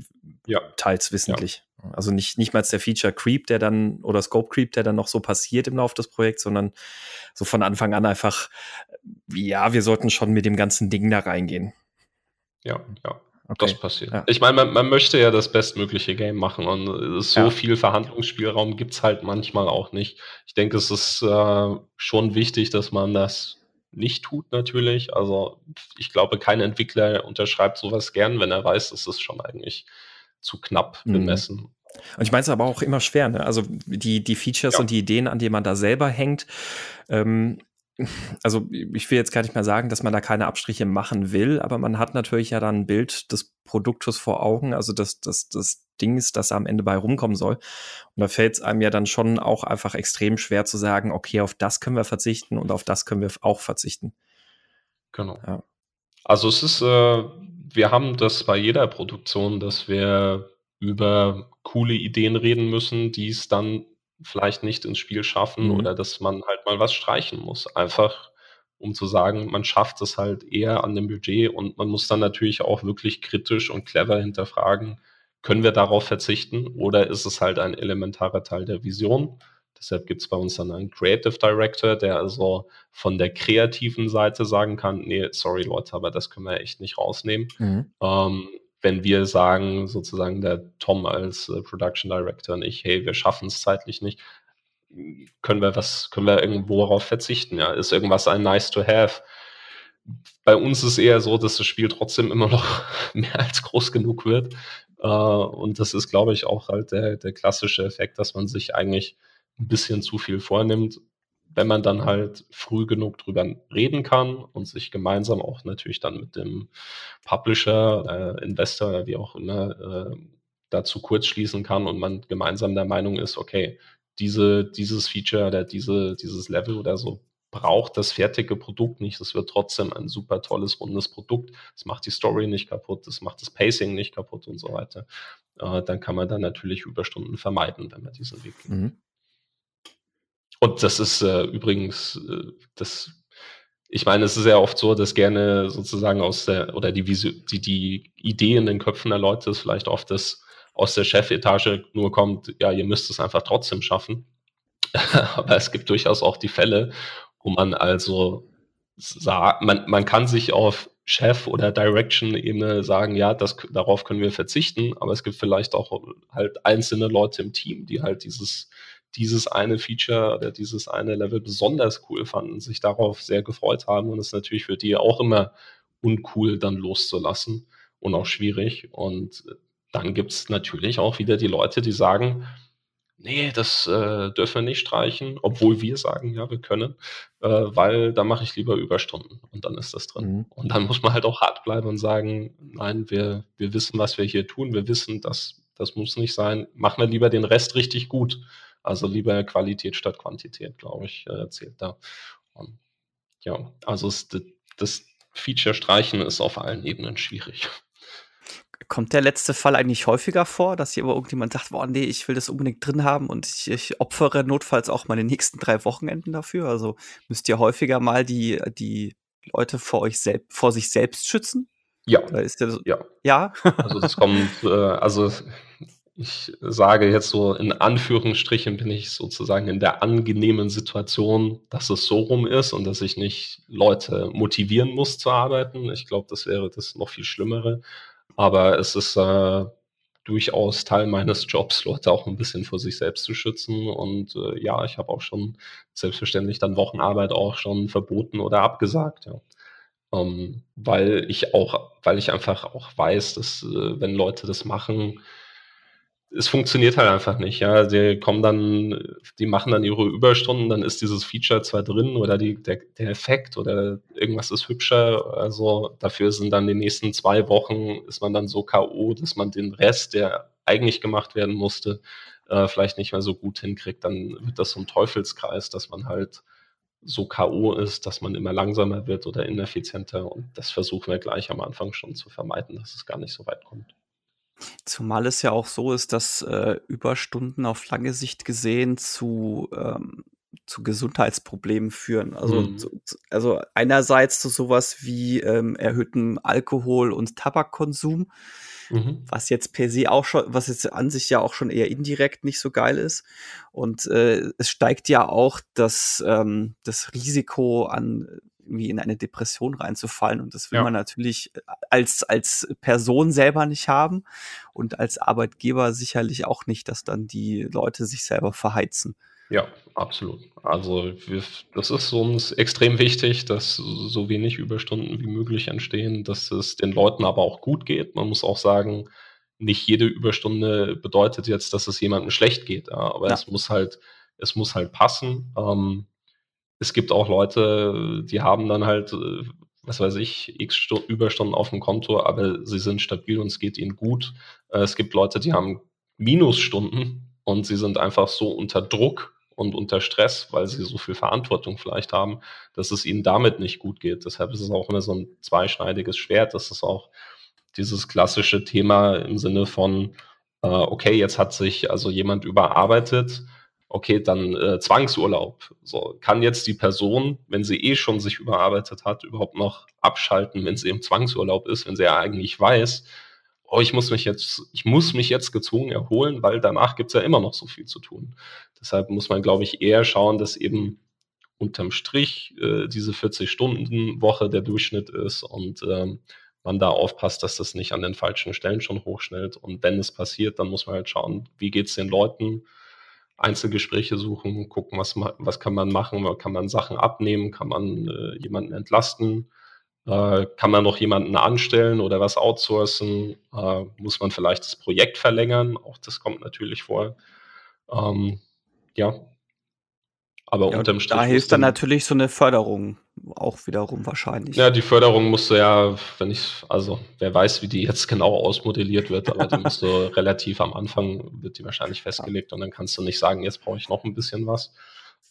ja. teils wissentlich. Ja. Also nicht, nicht mal der Feature Creep, der dann, oder Scope Creep, der dann noch so passiert im Laufe des Projekts, sondern so von Anfang an einfach, ja, wir sollten schon mit dem ganzen Ding da reingehen. Ja, ja. Okay. Das passiert. Ja. Ich meine, man, man, möchte ja das bestmögliche Game machen und so ja. viel Verhandlungsspielraum gibt es halt manchmal auch nicht. Ich denke, es ist äh, schon wichtig, dass man das nicht tut natürlich. Also ich glaube, kein Entwickler unterschreibt sowas gern, wenn er weiß, es ist schon eigentlich zu knapp mhm. bemessen. Und ich meine es aber auch immer schwer, ne? Also die, die Features ja. und die Ideen, an denen man da selber hängt, ähm, also ich will jetzt gar nicht mehr sagen, dass man da keine Abstriche machen will, aber man hat natürlich ja dann ein Bild des Produktes vor Augen, also das, das, das Dings, das am Ende bei rumkommen soll. Und da fällt es einem ja dann schon auch einfach extrem schwer zu sagen, okay, auf das können wir verzichten und auf das können wir auch verzichten. Genau. Ja. Also es ist, äh, wir haben das bei jeder Produktion, dass wir über coole Ideen reden müssen, die es dann vielleicht nicht ins Spiel schaffen mhm. oder dass man halt mal was streichen muss. Einfach um zu sagen, man schafft es halt eher an dem Budget und man muss dann natürlich auch wirklich kritisch und clever hinterfragen, können wir darauf verzichten oder ist es halt ein elementarer Teil der Vision? Deshalb gibt es bei uns dann einen Creative Director, der also von der kreativen Seite sagen kann, nee, sorry Leute, aber das können wir echt nicht rausnehmen. Mhm. Ähm, wenn wir sagen, sozusagen der Tom als äh, Production Director und ich, hey, wir schaffen es zeitlich nicht, können wir was, können wir irgendwo darauf verzichten? Ja, ist irgendwas ein nice to have? Bei uns ist eher so, dass das Spiel trotzdem immer noch mehr als groß genug wird. Äh, und das ist, glaube ich, auch halt der, der klassische Effekt, dass man sich eigentlich ein bisschen zu viel vornimmt wenn man dann halt früh genug drüber reden kann und sich gemeinsam auch natürlich dann mit dem Publisher, äh, Investor, wie auch immer, äh, dazu kurz schließen kann und man gemeinsam der Meinung ist, okay, diese, dieses Feature oder diese, dieses Level oder so braucht das fertige Produkt nicht. Es wird trotzdem ein super tolles, rundes Produkt. Es macht die Story nicht kaputt, es macht das Pacing nicht kaputt und so weiter. Äh, dann kann man dann natürlich Überstunden vermeiden, wenn man diesen Weg geht. Mhm. Und das ist äh, übrigens, äh, das, ich meine, es ist ja oft so, dass gerne sozusagen aus der, oder die, die, die Idee in den Köpfen der Leute ist vielleicht oft, dass aus der Chefetage nur kommt, ja, ihr müsst es einfach trotzdem schaffen. Aber es gibt durchaus auch die Fälle, wo man also sagt, man, man kann sich auf Chef- oder Direction-Ebene sagen, ja, das, darauf können wir verzichten, aber es gibt vielleicht auch halt einzelne Leute im Team, die halt dieses dieses eine Feature oder dieses eine Level besonders cool fanden, sich darauf sehr gefreut haben und es natürlich für die auch immer uncool dann loszulassen und auch schwierig. Und dann gibt es natürlich auch wieder die Leute, die sagen, nee, das äh, dürfen wir nicht streichen, obwohl wir sagen, ja, wir können, äh, weil da mache ich lieber Überstunden und dann ist das drin. Mhm. Und dann muss man halt auch hart bleiben und sagen, nein, wir, wir wissen, was wir hier tun, wir wissen, dass das muss nicht sein, machen wir lieber den Rest richtig gut. Also lieber Qualität statt Quantität, glaube ich, äh, zählt da. Und ja, also es, das Feature streichen ist auf allen Ebenen schwierig. Kommt der letzte Fall eigentlich häufiger vor, dass hier aber irgendjemand sagt, boah, nee, ich will das unbedingt drin haben und ich, ich opfere notfalls auch meine nächsten drei Wochenenden dafür? Also müsst ihr häufiger mal die, die Leute vor euch selbst, vor sich selbst schützen? Ja. So, ja. Ja. also das kommt, äh, also ich sage jetzt so in Anführungsstrichen bin ich sozusagen in der angenehmen Situation, dass es so rum ist und dass ich nicht Leute motivieren muss zu arbeiten. Ich glaube, das wäre das noch viel Schlimmere. Aber es ist äh, durchaus Teil meines Jobs, Leute auch ein bisschen vor sich selbst zu schützen. Und äh, ja, ich habe auch schon selbstverständlich dann Wochenarbeit auch schon verboten oder abgesagt. Ja. Ähm, weil ich auch, weil ich einfach auch weiß, dass äh, wenn Leute das machen, es funktioniert halt einfach nicht, ja. Die kommen dann, die machen dann ihre Überstunden, dann ist dieses Feature zwar drin oder die, der, der Effekt oder irgendwas ist hübscher. Also dafür sind dann die nächsten zwei Wochen, ist man dann so K.O., dass man den Rest, der eigentlich gemacht werden musste, äh, vielleicht nicht mehr so gut hinkriegt. Dann wird das so ein Teufelskreis, dass man halt so K.O. ist, dass man immer langsamer wird oder ineffizienter. Und das versuchen wir gleich am Anfang schon zu vermeiden, dass es gar nicht so weit kommt. Zumal es ja auch so ist, dass äh, Überstunden auf lange Sicht gesehen zu, ähm, zu Gesundheitsproblemen führen. Also, mhm. zu, also einerseits zu sowas wie ähm, erhöhten Alkohol- und Tabakkonsum, mhm. was jetzt per se auch schon, was jetzt an sich ja auch schon eher indirekt nicht so geil ist. Und äh, es steigt ja auch das, ähm, das Risiko an irgendwie in eine Depression reinzufallen. Und das will ja. man natürlich äh, als, als Person selber nicht haben und als Arbeitgeber sicherlich auch nicht, dass dann die Leute sich selber verheizen. Ja, absolut. Also wir, das ist uns extrem wichtig, dass so wenig Überstunden wie möglich entstehen, dass es den Leuten aber auch gut geht. Man muss auch sagen, nicht jede Überstunde bedeutet jetzt, dass es jemandem schlecht geht, aber ja. es muss halt, es muss halt passen. Ähm, es gibt auch Leute, die haben dann halt, äh, was weiß ich, x Stu Überstunden auf dem Konto, aber sie sind stabil und es geht ihnen gut. Äh, es gibt Leute, die haben Minusstunden und sie sind einfach so unter Druck und unter Stress, weil sie so viel Verantwortung vielleicht haben, dass es ihnen damit nicht gut geht. Deshalb ist es auch immer so ein zweischneidiges Schwert. Das ist auch dieses klassische Thema im Sinne von, äh, okay, jetzt hat sich also jemand überarbeitet, okay, dann äh, Zwangsurlaub. So, kann jetzt die Person, wenn sie eh schon sich überarbeitet hat, überhaupt noch abschalten, wenn sie im Zwangsurlaub ist, wenn sie ja eigentlich weiß, oh, ich muss mich jetzt, ich muss mich jetzt gezwungen erholen, weil danach gibt's ja immer noch so viel zu tun. Deshalb muss man, glaube ich, eher schauen, dass eben unterm Strich äh, diese 40-Stunden-Woche der Durchschnitt ist und ähm, man da aufpasst, dass das nicht an den falschen Stellen schon hochschnellt. Und wenn es passiert, dann muss man halt schauen, wie geht's den Leuten, Einzelgespräche suchen, gucken, was, was kann man machen, kann man Sachen abnehmen, kann man äh, jemanden entlasten, äh, kann man noch jemanden anstellen oder was outsourcen, äh, muss man vielleicht das Projekt verlängern, auch das kommt natürlich vor. Ähm, ja, aber ja, unterm Strich. Da hilft dann natürlich so eine Förderung auch wiederum wahrscheinlich. Ja, die Förderung musst du ja, wenn ich, also wer weiß, wie die jetzt genau ausmodelliert wird, aber die musst du relativ am Anfang, wird die wahrscheinlich festgelegt und dann kannst du nicht sagen, jetzt brauche ich noch ein bisschen was.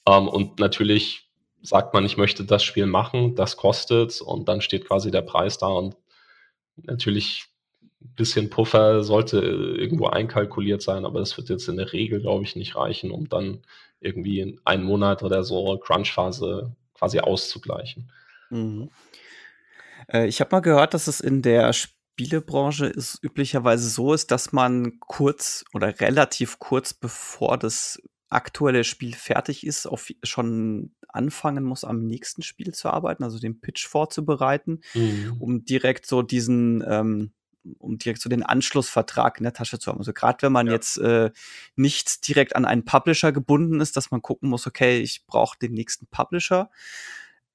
Ähm, und natürlich sagt man, ich möchte das Spiel machen, das kostet und dann steht quasi der Preis da und natürlich bisschen Puffer sollte irgendwo einkalkuliert sein, aber das wird jetzt in der Regel, glaube ich, nicht reichen, um dann irgendwie in einen Monat oder so Crunch-Phase quasi auszugleichen. Mhm. Äh, ich habe mal gehört, dass es in der Spielebranche ist üblicherweise so ist, dass man kurz oder relativ kurz bevor das aktuelle Spiel fertig ist, auf schon anfangen muss, am nächsten Spiel zu arbeiten, also den Pitch vorzubereiten, mhm. um direkt so diesen ähm, um direkt so den Anschlussvertrag in der Tasche zu haben. Also gerade wenn man ja. jetzt äh, nicht direkt an einen Publisher gebunden ist, dass man gucken muss, okay, ich brauche den nächsten Publisher.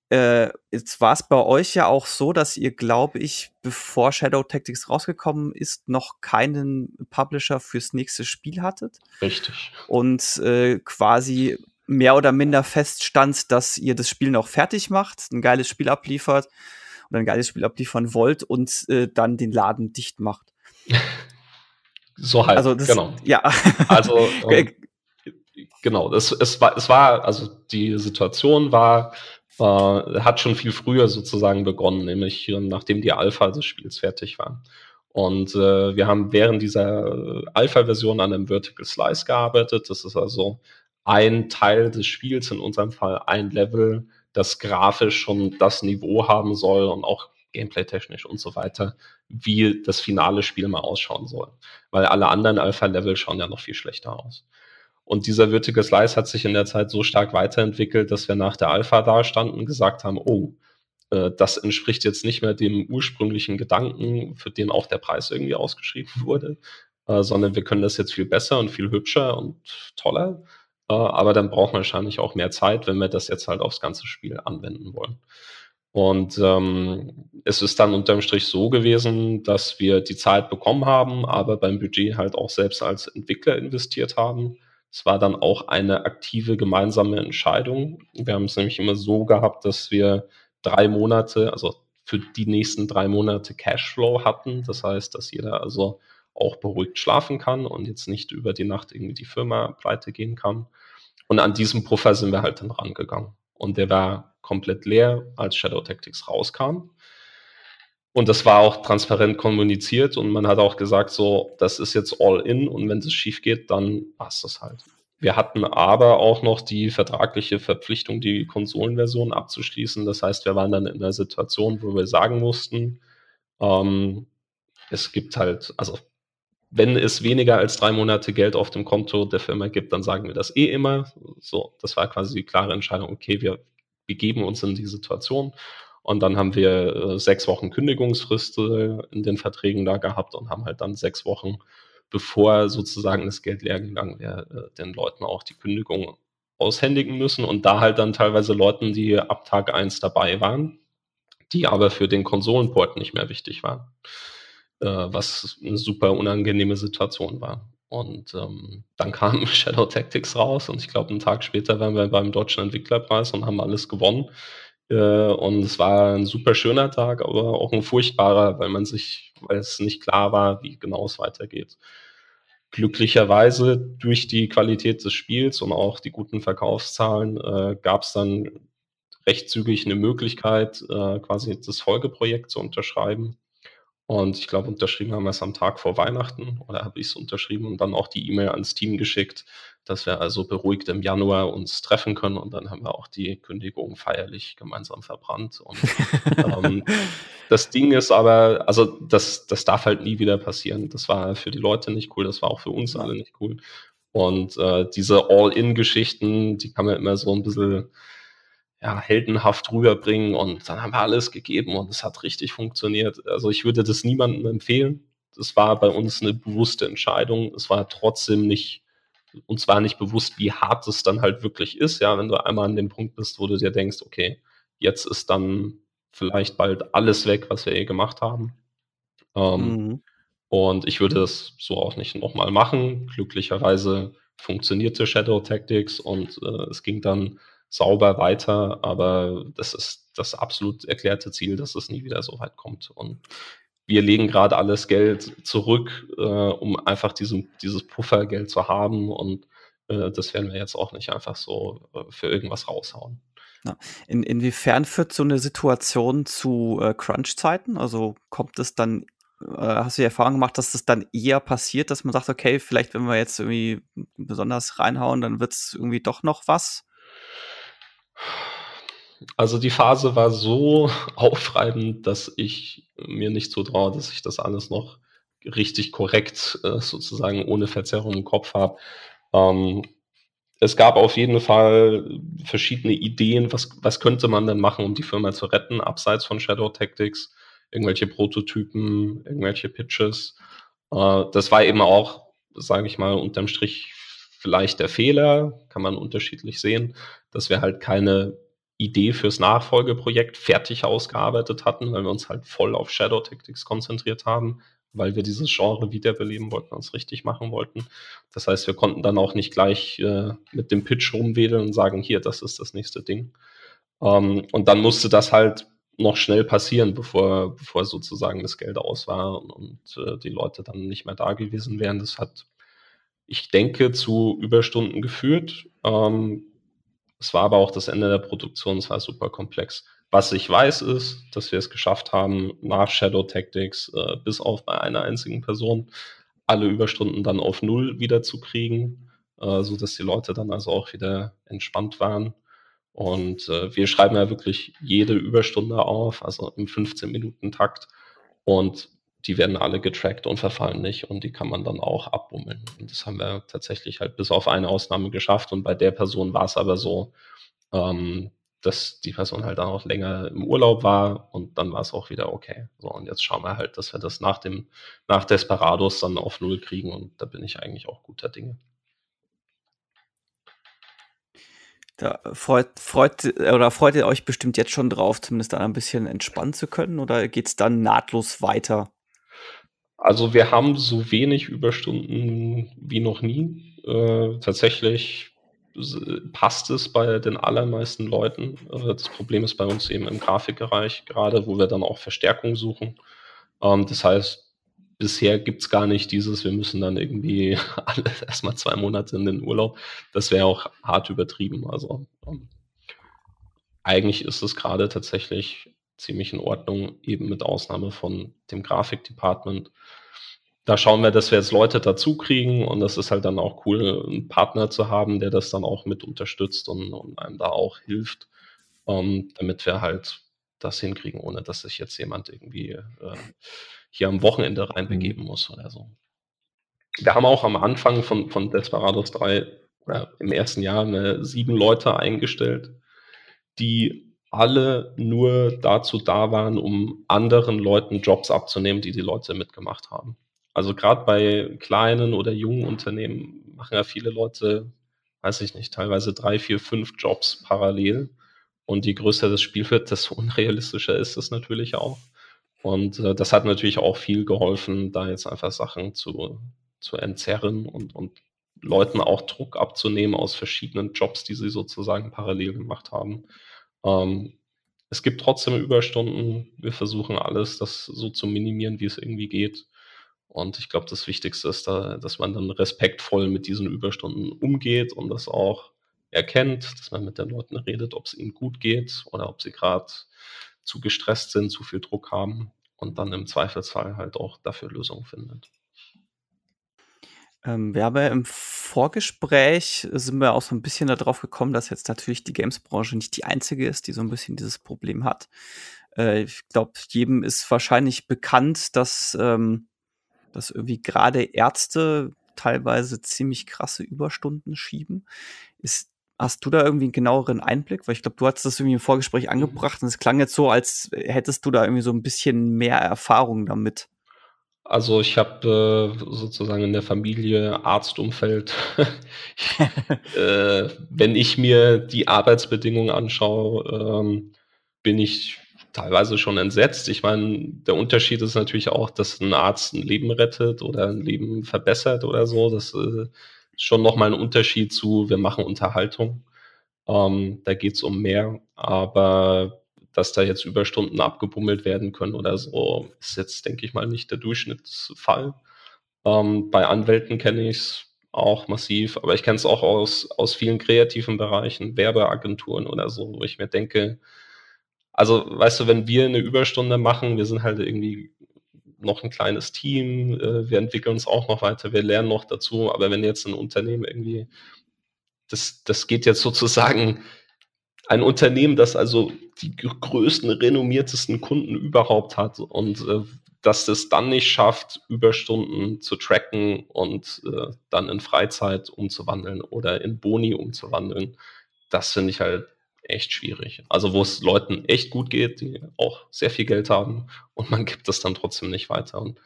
Äh, jetzt war es bei euch ja auch so, dass ihr, glaube ich, bevor Shadow Tactics rausgekommen ist, noch keinen Publisher fürs nächste Spiel hattet. Richtig. Und äh, quasi mehr oder minder feststand, dass ihr das Spiel noch fertig macht, ein geiles Spiel abliefert oder ein geiles Spiel abliefern wollt und äh, dann den Laden dicht macht. so halt, also das, genau. Ja. Also ähm, genau, das, es, war, es war, also die Situation war, äh, hat schon viel früher sozusagen begonnen, nämlich nachdem die Alpha des Spiels fertig war. Und äh, wir haben während dieser Alpha-Version an einem Vertical Slice gearbeitet. Das ist also ein Teil des Spiels, in unserem Fall ein Level, das grafisch schon das Niveau haben soll und auch gameplay-technisch und so weiter, wie das finale Spiel mal ausschauen soll. Weil alle anderen Alpha-Level schauen ja noch viel schlechter aus. Und dieser Vertical Slice hat sich in der Zeit so stark weiterentwickelt, dass wir nach der Alpha da standen und gesagt haben, oh, äh, das entspricht jetzt nicht mehr dem ursprünglichen Gedanken, für den auch der Preis irgendwie ausgeschrieben wurde, äh, sondern wir können das jetzt viel besser und viel hübscher und toller aber dann braucht man wahrscheinlich auch mehr Zeit, wenn wir das jetzt halt aufs ganze Spiel anwenden wollen. Und ähm, es ist dann unterm Strich so gewesen, dass wir die Zeit bekommen haben, aber beim Budget halt auch selbst als Entwickler investiert haben. Es war dann auch eine aktive gemeinsame Entscheidung. Wir haben es nämlich immer so gehabt, dass wir drei Monate, also für die nächsten drei Monate Cashflow hatten. Das heißt, dass jeder also auch beruhigt schlafen kann und jetzt nicht über die Nacht irgendwie die Firma pleite gehen kann. Und an diesem Puffer sind wir halt dann rangegangen. Und der war komplett leer, als Shadow Tactics rauskam. Und das war auch transparent kommuniziert und man hat auch gesagt, so, das ist jetzt all in und wenn es schief geht, dann passt das halt. Wir hatten aber auch noch die vertragliche Verpflichtung, die Konsolenversion abzuschließen. Das heißt, wir waren dann in einer Situation, wo wir sagen mussten, ähm, es gibt halt, also wenn es weniger als drei Monate Geld auf dem Konto der Firma gibt, dann sagen wir das eh immer. So, das war quasi die klare Entscheidung, okay, wir begeben uns in die Situation. Und dann haben wir äh, sechs Wochen Kündigungsfrist äh, in den Verträgen da gehabt und haben halt dann sechs Wochen, bevor sozusagen das Geld leer gegangen wäre, äh, den Leuten auch die Kündigung aushändigen müssen. Und da halt dann teilweise Leuten, die ab Tag eins dabei waren, die aber für den Konsolenport nicht mehr wichtig waren. Äh, was eine super unangenehme Situation war. Und ähm, dann kam Shadow Tactics raus und ich glaube, einen Tag später waren wir beim Deutschen Entwicklerpreis und haben alles gewonnen. Äh, und es war ein super schöner Tag, aber auch ein furchtbarer, weil man sich, weil es nicht klar war, wie genau es weitergeht. Glücklicherweise durch die Qualität des Spiels und auch die guten Verkaufszahlen äh, gab es dann recht zügig eine Möglichkeit, äh, quasi das Folgeprojekt zu unterschreiben. Und ich glaube, unterschrieben haben wir es am Tag vor Weihnachten oder habe ich es unterschrieben und dann auch die E-Mail ans Team geschickt, dass wir also beruhigt im Januar uns treffen können. Und dann haben wir auch die Kündigung feierlich gemeinsam verbrannt. Und ähm, das Ding ist aber, also das, das darf halt nie wieder passieren. Das war für die Leute nicht cool, das war auch für uns alle nicht cool. Und äh, diese All-In-Geschichten, die kann man immer so ein bisschen ja, heldenhaft rüberbringen und dann haben wir alles gegeben und es hat richtig funktioniert. Also ich würde das niemandem empfehlen. Das war bei uns eine bewusste Entscheidung. Es war trotzdem nicht, uns war nicht bewusst, wie hart es dann halt wirklich ist, ja, wenn du einmal an dem Punkt bist, wo du dir denkst, okay, jetzt ist dann vielleicht bald alles weg, was wir eh gemacht haben. Ähm, mhm. Und ich würde es so auch nicht nochmal machen. Glücklicherweise funktionierte Shadow Tactics und äh, es ging dann sauber weiter, aber das ist das absolut erklärte Ziel, dass es nie wieder so weit kommt. Und wir legen gerade alles Geld zurück, äh, um einfach diesen, dieses Puffergeld zu haben und äh, das werden wir jetzt auch nicht einfach so äh, für irgendwas raushauen. In, inwiefern führt so eine Situation zu äh, Crunch-Zeiten? Also kommt es dann, äh, hast du die Erfahrung gemacht, dass das dann eher passiert, dass man sagt, okay, vielleicht wenn wir jetzt irgendwie besonders reinhauen, dann wird es irgendwie doch noch was? Also die Phase war so aufreibend, dass ich mir nicht so traue, dass ich das alles noch richtig korrekt äh, sozusagen ohne Verzerrung im Kopf habe. Ähm, es gab auf jeden Fall verschiedene Ideen, was, was könnte man denn machen, um die Firma zu retten, abseits von Shadow Tactics, irgendwelche Prototypen, irgendwelche Pitches. Äh, das war eben auch, sage ich mal, unterm Strich vielleicht der Fehler, kann man unterschiedlich sehen, dass wir halt keine Idee fürs Nachfolgeprojekt fertig ausgearbeitet hatten, weil wir uns halt voll auf Shadow Tactics konzentriert haben, weil wir dieses Genre wiederbeleben wollten, uns richtig machen wollten. Das heißt, wir konnten dann auch nicht gleich äh, mit dem Pitch rumwedeln und sagen, hier, das ist das nächste Ding. Ähm, und dann musste das halt noch schnell passieren, bevor, bevor sozusagen das Geld aus war und, und äh, die Leute dann nicht mehr da gewesen wären. Das hat ich denke, zu Überstunden geführt. Ähm, es war aber auch das Ende der Produktion, es war super komplex. Was ich weiß, ist, dass wir es geschafft haben, nach Shadow Tactics, äh, bis auf bei einer einzigen Person, alle Überstunden dann auf Null wieder zu kriegen, äh, sodass die Leute dann also auch wieder entspannt waren. Und äh, wir schreiben ja wirklich jede Überstunde auf, also im 15-Minuten-Takt. Und die werden alle getrackt und verfallen nicht und die kann man dann auch abbummeln. Und das haben wir tatsächlich halt bis auf eine Ausnahme geschafft und bei der Person war es aber so, ähm, dass die Person halt dann auch länger im Urlaub war und dann war es auch wieder okay. So, und jetzt schauen wir halt, dass wir das nach dem, nach Desperados dann auf Null kriegen und da bin ich eigentlich auch guter Dinge. Da freut, freut, oder freut ihr euch bestimmt jetzt schon drauf, zumindest da ein bisschen entspannen zu können, oder geht es dann nahtlos weiter? Also wir haben so wenig Überstunden wie noch nie. Äh, tatsächlich passt es bei den allermeisten Leuten. Äh, das Problem ist bei uns eben im Grafikbereich gerade, wo wir dann auch Verstärkung suchen. Ähm, das heißt, bisher gibt es gar nicht dieses, wir müssen dann irgendwie alle erstmal zwei Monate in den Urlaub. Das wäre auch hart übertrieben. Also ähm, eigentlich ist es gerade tatsächlich ziemlich in Ordnung, eben mit Ausnahme von dem Grafikdepartment. Da schauen wir, dass wir jetzt Leute dazu kriegen und das ist halt dann auch cool, einen Partner zu haben, der das dann auch mit unterstützt und, und einem da auch hilft, ähm, damit wir halt das hinkriegen, ohne dass sich jetzt jemand irgendwie äh, hier am Wochenende reinbegeben mhm. muss oder so. Wir haben auch am Anfang von, von Desperados 3 äh, im ersten Jahr eine, sieben Leute eingestellt, die alle nur dazu da waren, um anderen Leuten Jobs abzunehmen, die die Leute mitgemacht haben. Also gerade bei kleinen oder jungen Unternehmen machen ja viele Leute, weiß ich nicht, teilweise drei, vier, fünf Jobs parallel. Und je größer das Spiel wird, desto unrealistischer ist es natürlich auch. Und äh, das hat natürlich auch viel geholfen, da jetzt einfach Sachen zu, zu entzerren und, und Leuten auch Druck abzunehmen aus verschiedenen Jobs, die sie sozusagen parallel gemacht haben. Ähm, es gibt trotzdem Überstunden. Wir versuchen alles, das so zu minimieren, wie es irgendwie geht. Und ich glaube, das Wichtigste ist da, dass man dann respektvoll mit diesen Überstunden umgeht und das auch erkennt, dass man mit den Leuten redet, ob es ihnen gut geht oder ob sie gerade zu gestresst sind, zu viel Druck haben und dann im Zweifelsfall halt auch dafür Lösungen findet. Ähm, wir haben ja im Vorgespräch sind wir auch so ein bisschen darauf gekommen, dass jetzt natürlich die Games-Branche nicht die einzige ist, die so ein bisschen dieses Problem hat. Äh, ich glaube, jedem ist wahrscheinlich bekannt, dass, ähm, dass irgendwie gerade Ärzte teilweise ziemlich krasse Überstunden schieben. Ist, hast du da irgendwie einen genaueren Einblick? Weil ich glaube, du hast das irgendwie im Vorgespräch angebracht und es klang jetzt so, als hättest du da irgendwie so ein bisschen mehr Erfahrung damit. Also ich habe äh, sozusagen in der Familie Arztumfeld. äh, wenn ich mir die Arbeitsbedingungen anschaue, ähm, bin ich teilweise schon entsetzt. Ich meine, der Unterschied ist natürlich auch, dass ein Arzt ein Leben rettet oder ein Leben verbessert oder so. Das äh, ist schon nochmal ein Unterschied zu, wir machen Unterhaltung. Ähm, da geht es um mehr. Aber dass da jetzt Überstunden abgebummelt werden können oder so, ist jetzt, denke ich mal, nicht der Durchschnittsfall. Ähm, bei Anwälten kenne ich es auch massiv, aber ich kenne es auch aus, aus vielen kreativen Bereichen, Werbeagenturen oder so, wo ich mir denke, also weißt du, wenn wir eine Überstunde machen, wir sind halt irgendwie noch ein kleines Team, äh, wir entwickeln uns auch noch weiter, wir lernen noch dazu, aber wenn jetzt ein Unternehmen irgendwie, das, das geht jetzt sozusagen ein Unternehmen, das also die größten, renommiertesten Kunden überhaupt hat und äh, dass es dann nicht schafft, Überstunden zu tracken und äh, dann in Freizeit umzuwandeln oder in Boni umzuwandeln, das finde ich halt echt schwierig. Also wo es Leuten echt gut geht, die auch sehr viel Geld haben und man gibt es dann trotzdem nicht weiter. Und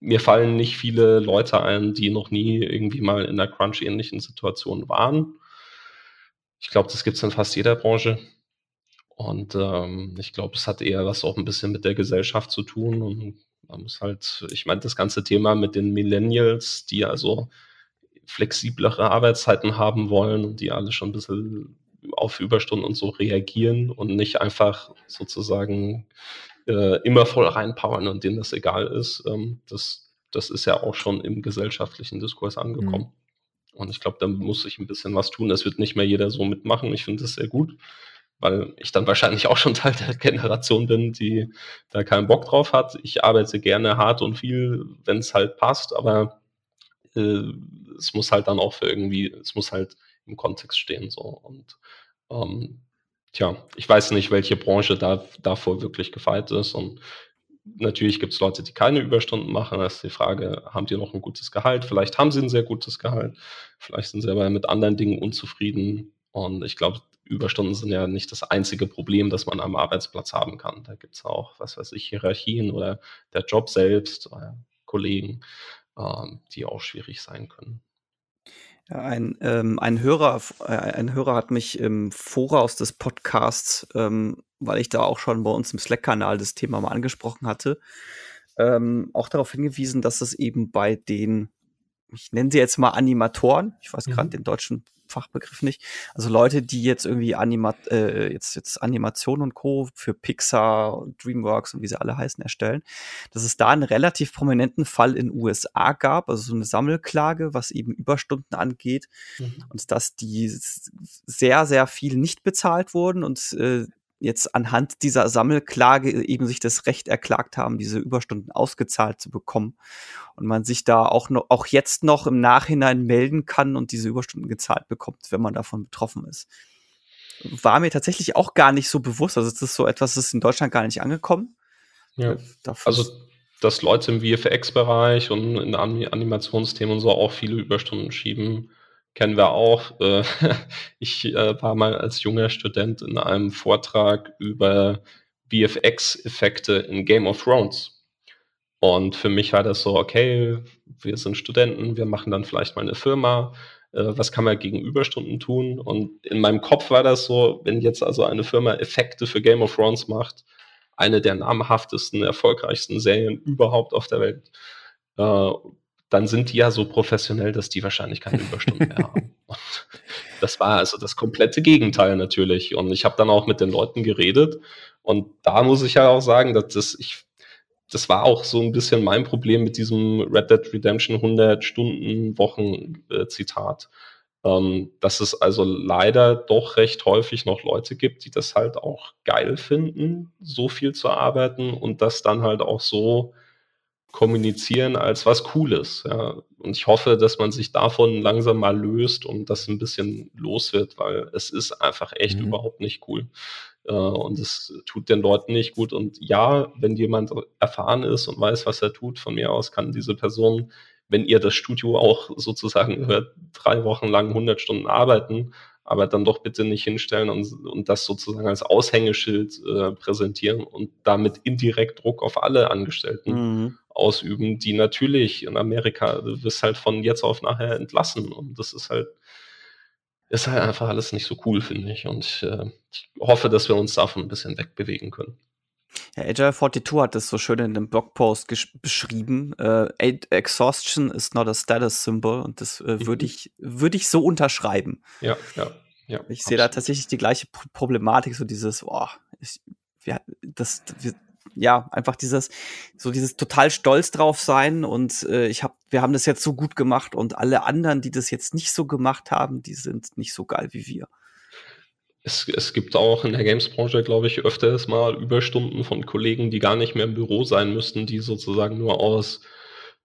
mir fallen nicht viele Leute ein, die noch nie irgendwie mal in einer Crunch-ähnlichen Situation waren ich glaube, das gibt es in fast jeder Branche. Und ähm, ich glaube, es hat eher was auch ein bisschen mit der Gesellschaft zu tun. Und man muss halt, ich meine, das ganze Thema mit den Millennials, die also flexiblere Arbeitszeiten haben wollen und die alle schon ein bisschen auf Überstunden und so reagieren und nicht einfach sozusagen äh, immer voll reinpowern und denen das egal ist. Ähm, das, das ist ja auch schon im gesellschaftlichen Diskurs angekommen. Und ich glaube, da muss ich ein bisschen was tun. Das wird nicht mehr jeder so mitmachen. Ich finde das sehr gut, weil ich dann wahrscheinlich auch schon Teil der Generation bin, die da keinen Bock drauf hat. Ich arbeite gerne hart und viel, wenn es halt passt, aber äh, es muss halt dann auch für irgendwie, es muss halt im Kontext stehen. So. Und ähm, tja, ich weiß nicht, welche Branche da davor wirklich gefeit ist. Und Natürlich gibt es Leute, die keine Überstunden machen. Da ist die Frage, haben die noch ein gutes Gehalt? Vielleicht haben sie ein sehr gutes Gehalt. Vielleicht sind sie aber mit anderen Dingen unzufrieden. Und ich glaube, Überstunden sind ja nicht das einzige Problem, das man am Arbeitsplatz haben kann. Da gibt es auch, was weiß ich, Hierarchien oder der Job selbst, oder Kollegen, ähm, die auch schwierig sein können. Ja, ein, ähm, ein, Hörer, äh, ein Hörer hat mich im Voraus des Podcasts, ähm, weil ich da auch schon bei uns im Slack-Kanal das Thema mal angesprochen hatte, ähm, auch darauf hingewiesen, dass es eben bei den, ich nenne sie jetzt mal Animatoren, ich weiß mhm. gerade den deutschen Fachbegriff nicht. Also Leute, die jetzt irgendwie Anima äh, jetzt, jetzt Animation und Co. für Pixar, Dreamworks und wie sie alle heißen erstellen, dass es da einen relativ prominenten Fall in USA gab, also so eine Sammelklage, was eben Überstunden angeht mhm. und dass die sehr, sehr viel nicht bezahlt wurden und äh, jetzt anhand dieser Sammelklage eben sich das Recht erklagt haben, diese Überstunden ausgezahlt zu bekommen. Und man sich da auch noch, auch jetzt noch im Nachhinein melden kann und diese Überstunden gezahlt bekommt, wenn man davon betroffen ist. War mir tatsächlich auch gar nicht so bewusst. Also es ist so etwas, das ist in Deutschland gar nicht angekommen. Ja. Äh, also dass Leute im VFX-Bereich und in Animationsthemen und so auch viele Überstunden schieben, kennen wir auch. Äh, ich äh, war mal als junger Student in einem Vortrag über VFX-Effekte in Game of Thrones. Und für mich war das so, okay, wir sind Studenten, wir machen dann vielleicht mal eine Firma. Äh, was kann man gegen Überstunden tun? Und in meinem Kopf war das so, wenn jetzt also eine Firma Effekte für Game of Thrones macht, eine der namhaftesten, erfolgreichsten Serien überhaupt auf der Welt. Äh, dann sind die ja so professionell, dass die wahrscheinlich keine Überstunden mehr haben. Und das war also das komplette Gegenteil natürlich. Und ich habe dann auch mit den Leuten geredet. Und da muss ich ja auch sagen, dass das, ich, das war auch so ein bisschen mein Problem mit diesem Red Dead Redemption 100 Stunden Wochen äh, Zitat. Ähm, dass es also leider doch recht häufig noch Leute gibt, die das halt auch geil finden, so viel zu arbeiten und das dann halt auch so kommunizieren als was Cooles. Ja. Und ich hoffe, dass man sich davon langsam mal löst und das ein bisschen los wird, weil es ist einfach echt mhm. überhaupt nicht cool. Äh, und es tut den Leuten nicht gut. Und ja, wenn jemand erfahren ist und weiß, was er tut, von mir aus kann diese Person, wenn ihr das Studio auch sozusagen hört, drei Wochen lang 100 Stunden arbeiten, aber dann doch bitte nicht hinstellen und, und das sozusagen als Aushängeschild äh, präsentieren und damit indirekt Druck auf alle Angestellten mhm. Ausüben, die natürlich in Amerika, du wirst halt von jetzt auf nachher entlassen und das ist halt, ist halt einfach alles nicht so cool, finde ich. Und äh, ich hoffe, dass wir uns davon ein bisschen wegbewegen können. Ja, Agile 42 hat das so schön in einem Blogpost beschrieben. Äh, Exhaustion is not a status symbol und das äh, würde mhm. ich, würde ich so unterschreiben. Ja, ja. ja ich sehe da tatsächlich die gleiche Problematik, so dieses, boah, ich, wir, das, wir, ja, einfach dieses, so dieses total stolz drauf sein und äh, ich habe, wir haben das jetzt so gut gemacht und alle anderen, die das jetzt nicht so gemacht haben, die sind nicht so geil wie wir. Es, es gibt auch in der Games-Branche, glaube ich, öfters mal Überstunden von Kollegen, die gar nicht mehr im Büro sein müssten, die sozusagen nur aus,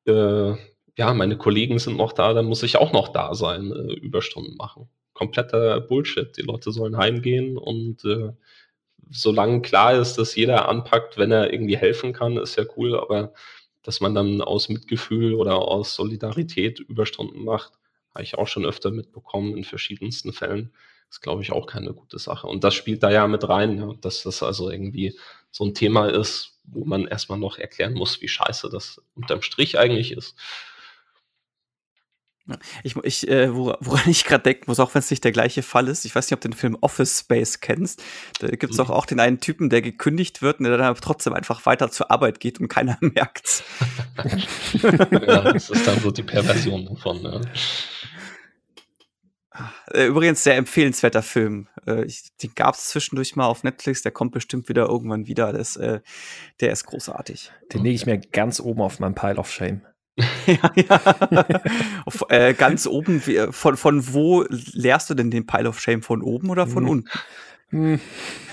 äh, ja, meine Kollegen sind noch da, dann muss ich auch noch da sein, äh, Überstunden machen. Kompletter Bullshit. Die Leute sollen heimgehen und äh, solange klar ist, dass jeder anpackt, wenn er irgendwie helfen kann, ist ja cool, aber dass man dann aus Mitgefühl oder aus Solidarität Überstunden macht, habe ich auch schon öfter mitbekommen in verschiedensten Fällen ist, glaube ich, auch keine gute Sache. Und das spielt da ja mit rein, ja, dass das also irgendwie so ein Thema ist, wo man erstmal noch erklären muss, wie scheiße das unterm Strich eigentlich ist. Ich, ich äh, woran ich gerade denken muss, auch wenn es nicht der gleiche Fall ist, ich weiß nicht, ob du den Film Office Space kennst. Da gibt es mhm. auch, den einen Typen, der gekündigt wird und der dann trotzdem einfach weiter zur Arbeit geht und keiner merkt's. ja, das ist dann so die Perversion davon. Ja. Äh, übrigens sehr empfehlenswerter Film. Äh, den gab es zwischendurch mal auf Netflix, der kommt bestimmt wieder irgendwann wieder. Das, äh, der ist großartig. Den lege ich mir ganz oben auf meinem Pile of Shame. ja, ja. auf, äh, ganz oben, wie, von, von wo lehrst du denn den Pile of Shame? Von oben oder von hm. unten? Hm.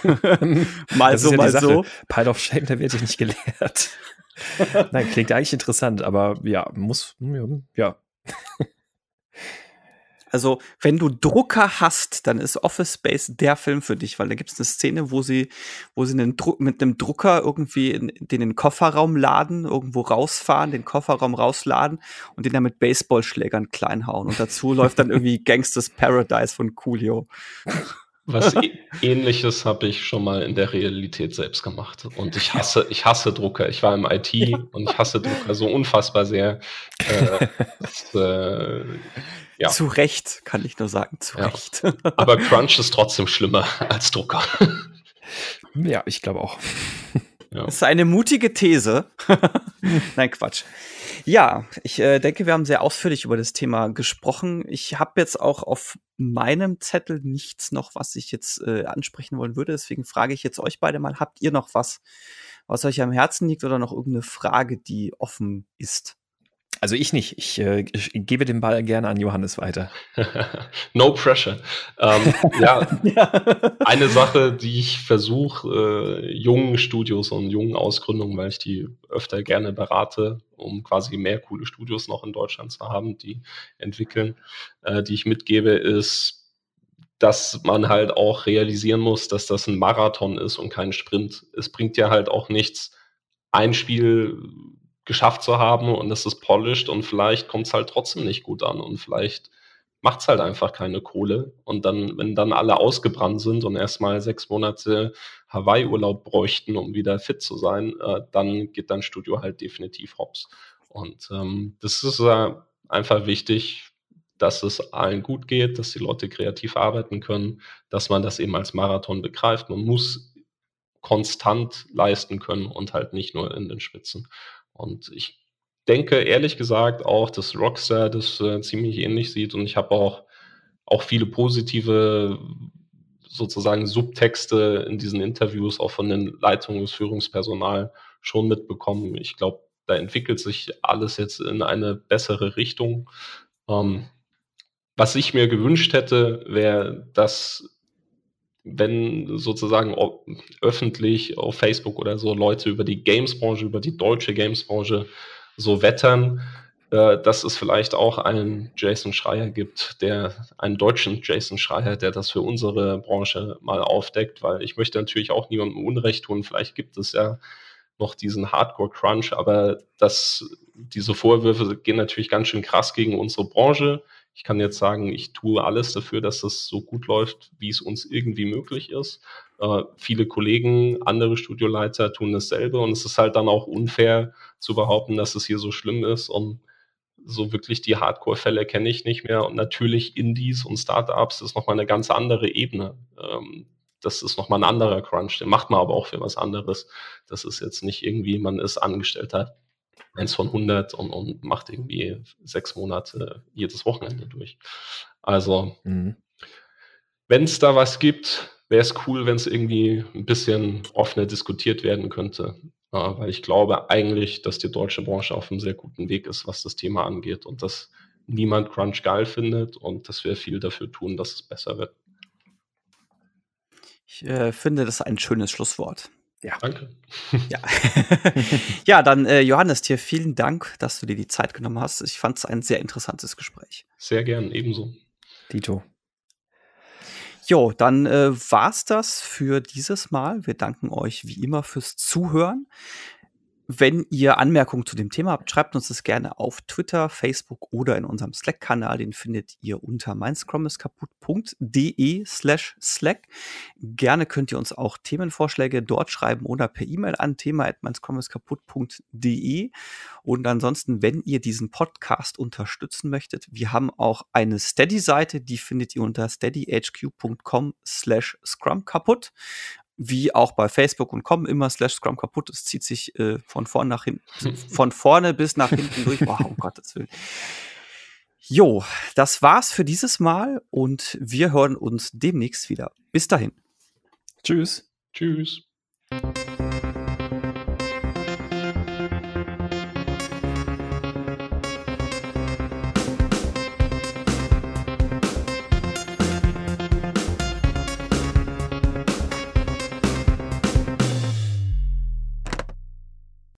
mal so, ja mal so. Pile of Shame, da werde ich nicht gelehrt. Nein, klingt eigentlich interessant, aber ja, muss, ja. Also, wenn du Drucker hast, dann ist Office Space der Film für dich, weil da gibt es eine Szene, wo sie, wo sie einen Druck, mit einem Drucker irgendwie in, den, den Kofferraum laden, irgendwo rausfahren, den Kofferraum rausladen und den dann mit Baseballschlägern kleinhauen. Und dazu läuft dann irgendwie Gangsters Paradise von Coolio. Was ähnliches habe ich schon mal in der Realität selbst gemacht. Und ich hasse, ich hasse Drucker. Ich war im IT und ich hasse Drucker so unfassbar sehr. Äh, das, äh, ja. Zu Recht, kann ich nur sagen, zu ja. Recht. Aber Crunch ist trotzdem schlimmer als Drucker. Ja, ich glaube auch. Ja. Das ist eine mutige These. Nein, Quatsch. Ja, ich äh, denke, wir haben sehr ausführlich über das Thema gesprochen. Ich habe jetzt auch auf meinem Zettel nichts noch, was ich jetzt äh, ansprechen wollen würde. Deswegen frage ich jetzt euch beide mal, habt ihr noch was, was euch am Herzen liegt oder noch irgendeine Frage, die offen ist? Also ich nicht. Ich, äh, ich, gebe den Ball gerne an Johannes weiter. no pressure. Ähm, ja, eine Sache, die ich versuche, äh, jungen Studios und jungen Ausgründungen, weil ich die öfter gerne berate, um quasi mehr coole Studios noch in Deutschland zu haben, die entwickeln, äh, die ich mitgebe, ist, dass man halt auch realisieren muss, dass das ein Marathon ist und kein Sprint. Es bringt ja halt auch nichts, ein Spiel geschafft zu haben und es ist polished und vielleicht kommt es halt trotzdem nicht gut an und vielleicht macht es halt einfach keine Kohle. Und dann, wenn dann alle ausgebrannt sind und erstmal sechs Monate Hawaii-Urlaub bräuchten, um wieder fit zu sein, äh, dann geht dein Studio halt definitiv hops. Und ähm, das ist äh, einfach wichtig, dass es allen gut geht, dass die Leute kreativ arbeiten können, dass man das eben als Marathon begreift. Man muss konstant leisten können und halt nicht nur in den Spitzen. Und ich denke ehrlich gesagt auch, dass Rockstar das äh, ziemlich ähnlich sieht und ich habe auch, auch viele positive sozusagen Subtexte in diesen Interviews auch von den Leitungen des Führungspersonal schon mitbekommen. Ich glaube, da entwickelt sich alles jetzt in eine bessere Richtung. Ähm, was ich mir gewünscht hätte, wäre, dass wenn sozusagen öffentlich auf Facebook oder so Leute über die Gamesbranche, über die deutsche Gamesbranche so wettern, äh, dass es vielleicht auch einen Jason Schreier gibt, der einen deutschen Jason Schreier, der das für unsere Branche mal aufdeckt, weil ich möchte natürlich auch niemandem Unrecht tun. Vielleicht gibt es ja noch diesen Hardcore-Crunch, aber das, diese Vorwürfe gehen natürlich ganz schön krass gegen unsere Branche. Ich kann jetzt sagen, ich tue alles dafür, dass das so gut läuft, wie es uns irgendwie möglich ist. Äh, viele Kollegen, andere Studioleiter tun dasselbe und es ist halt dann auch unfair zu behaupten, dass es hier so schlimm ist und so wirklich die Hardcore-Fälle kenne ich nicht mehr. Und natürlich Indies und Startups ist nochmal eine ganz andere Ebene. Ähm, das ist nochmal ein anderer Crunch. Den macht man aber auch für was anderes. Das ist jetzt nicht irgendwie, man ist Angestellter eins von 100 und, und macht irgendwie sechs Monate jedes Wochenende durch. Also, mhm. wenn es da was gibt, wäre es cool, wenn es irgendwie ein bisschen offener diskutiert werden könnte. Äh, weil ich glaube eigentlich, dass die deutsche Branche auf einem sehr guten Weg ist, was das Thema angeht und dass niemand Crunch geil findet und dass wir viel dafür tun, dass es besser wird. Ich äh, finde, das ist ein schönes Schlusswort. Ja. Danke. Ja, ja dann äh, Johannes, dir vielen Dank, dass du dir die Zeit genommen hast. Ich fand es ein sehr interessantes Gespräch. Sehr gern, ebenso. Dito. Jo, dann äh, war's das für dieses Mal. Wir danken euch wie immer fürs Zuhören. Wenn ihr Anmerkungen zu dem Thema habt, schreibt uns das gerne auf Twitter, Facebook oder in unserem Slack-Kanal. Den findet ihr unter meinscrumiskaputt.de slash Slack. Gerne könnt ihr uns auch Themenvorschläge dort schreiben oder per E-Mail an thema.meinscrumiskaputt.de. Und ansonsten, wenn ihr diesen Podcast unterstützen möchtet, wir haben auch eine Steady-Seite, die findet ihr unter steadyhq.com slash scrum kaputt wie auch bei Facebook und kommen immer slash Scrum kaputt. Es zieht sich äh, von vorne nach hinten, von vorne bis nach hinten durch. Wow, um Gottes Willen. Jo, das war's für dieses Mal und wir hören uns demnächst wieder. Bis dahin. Tschüss. Tschüss.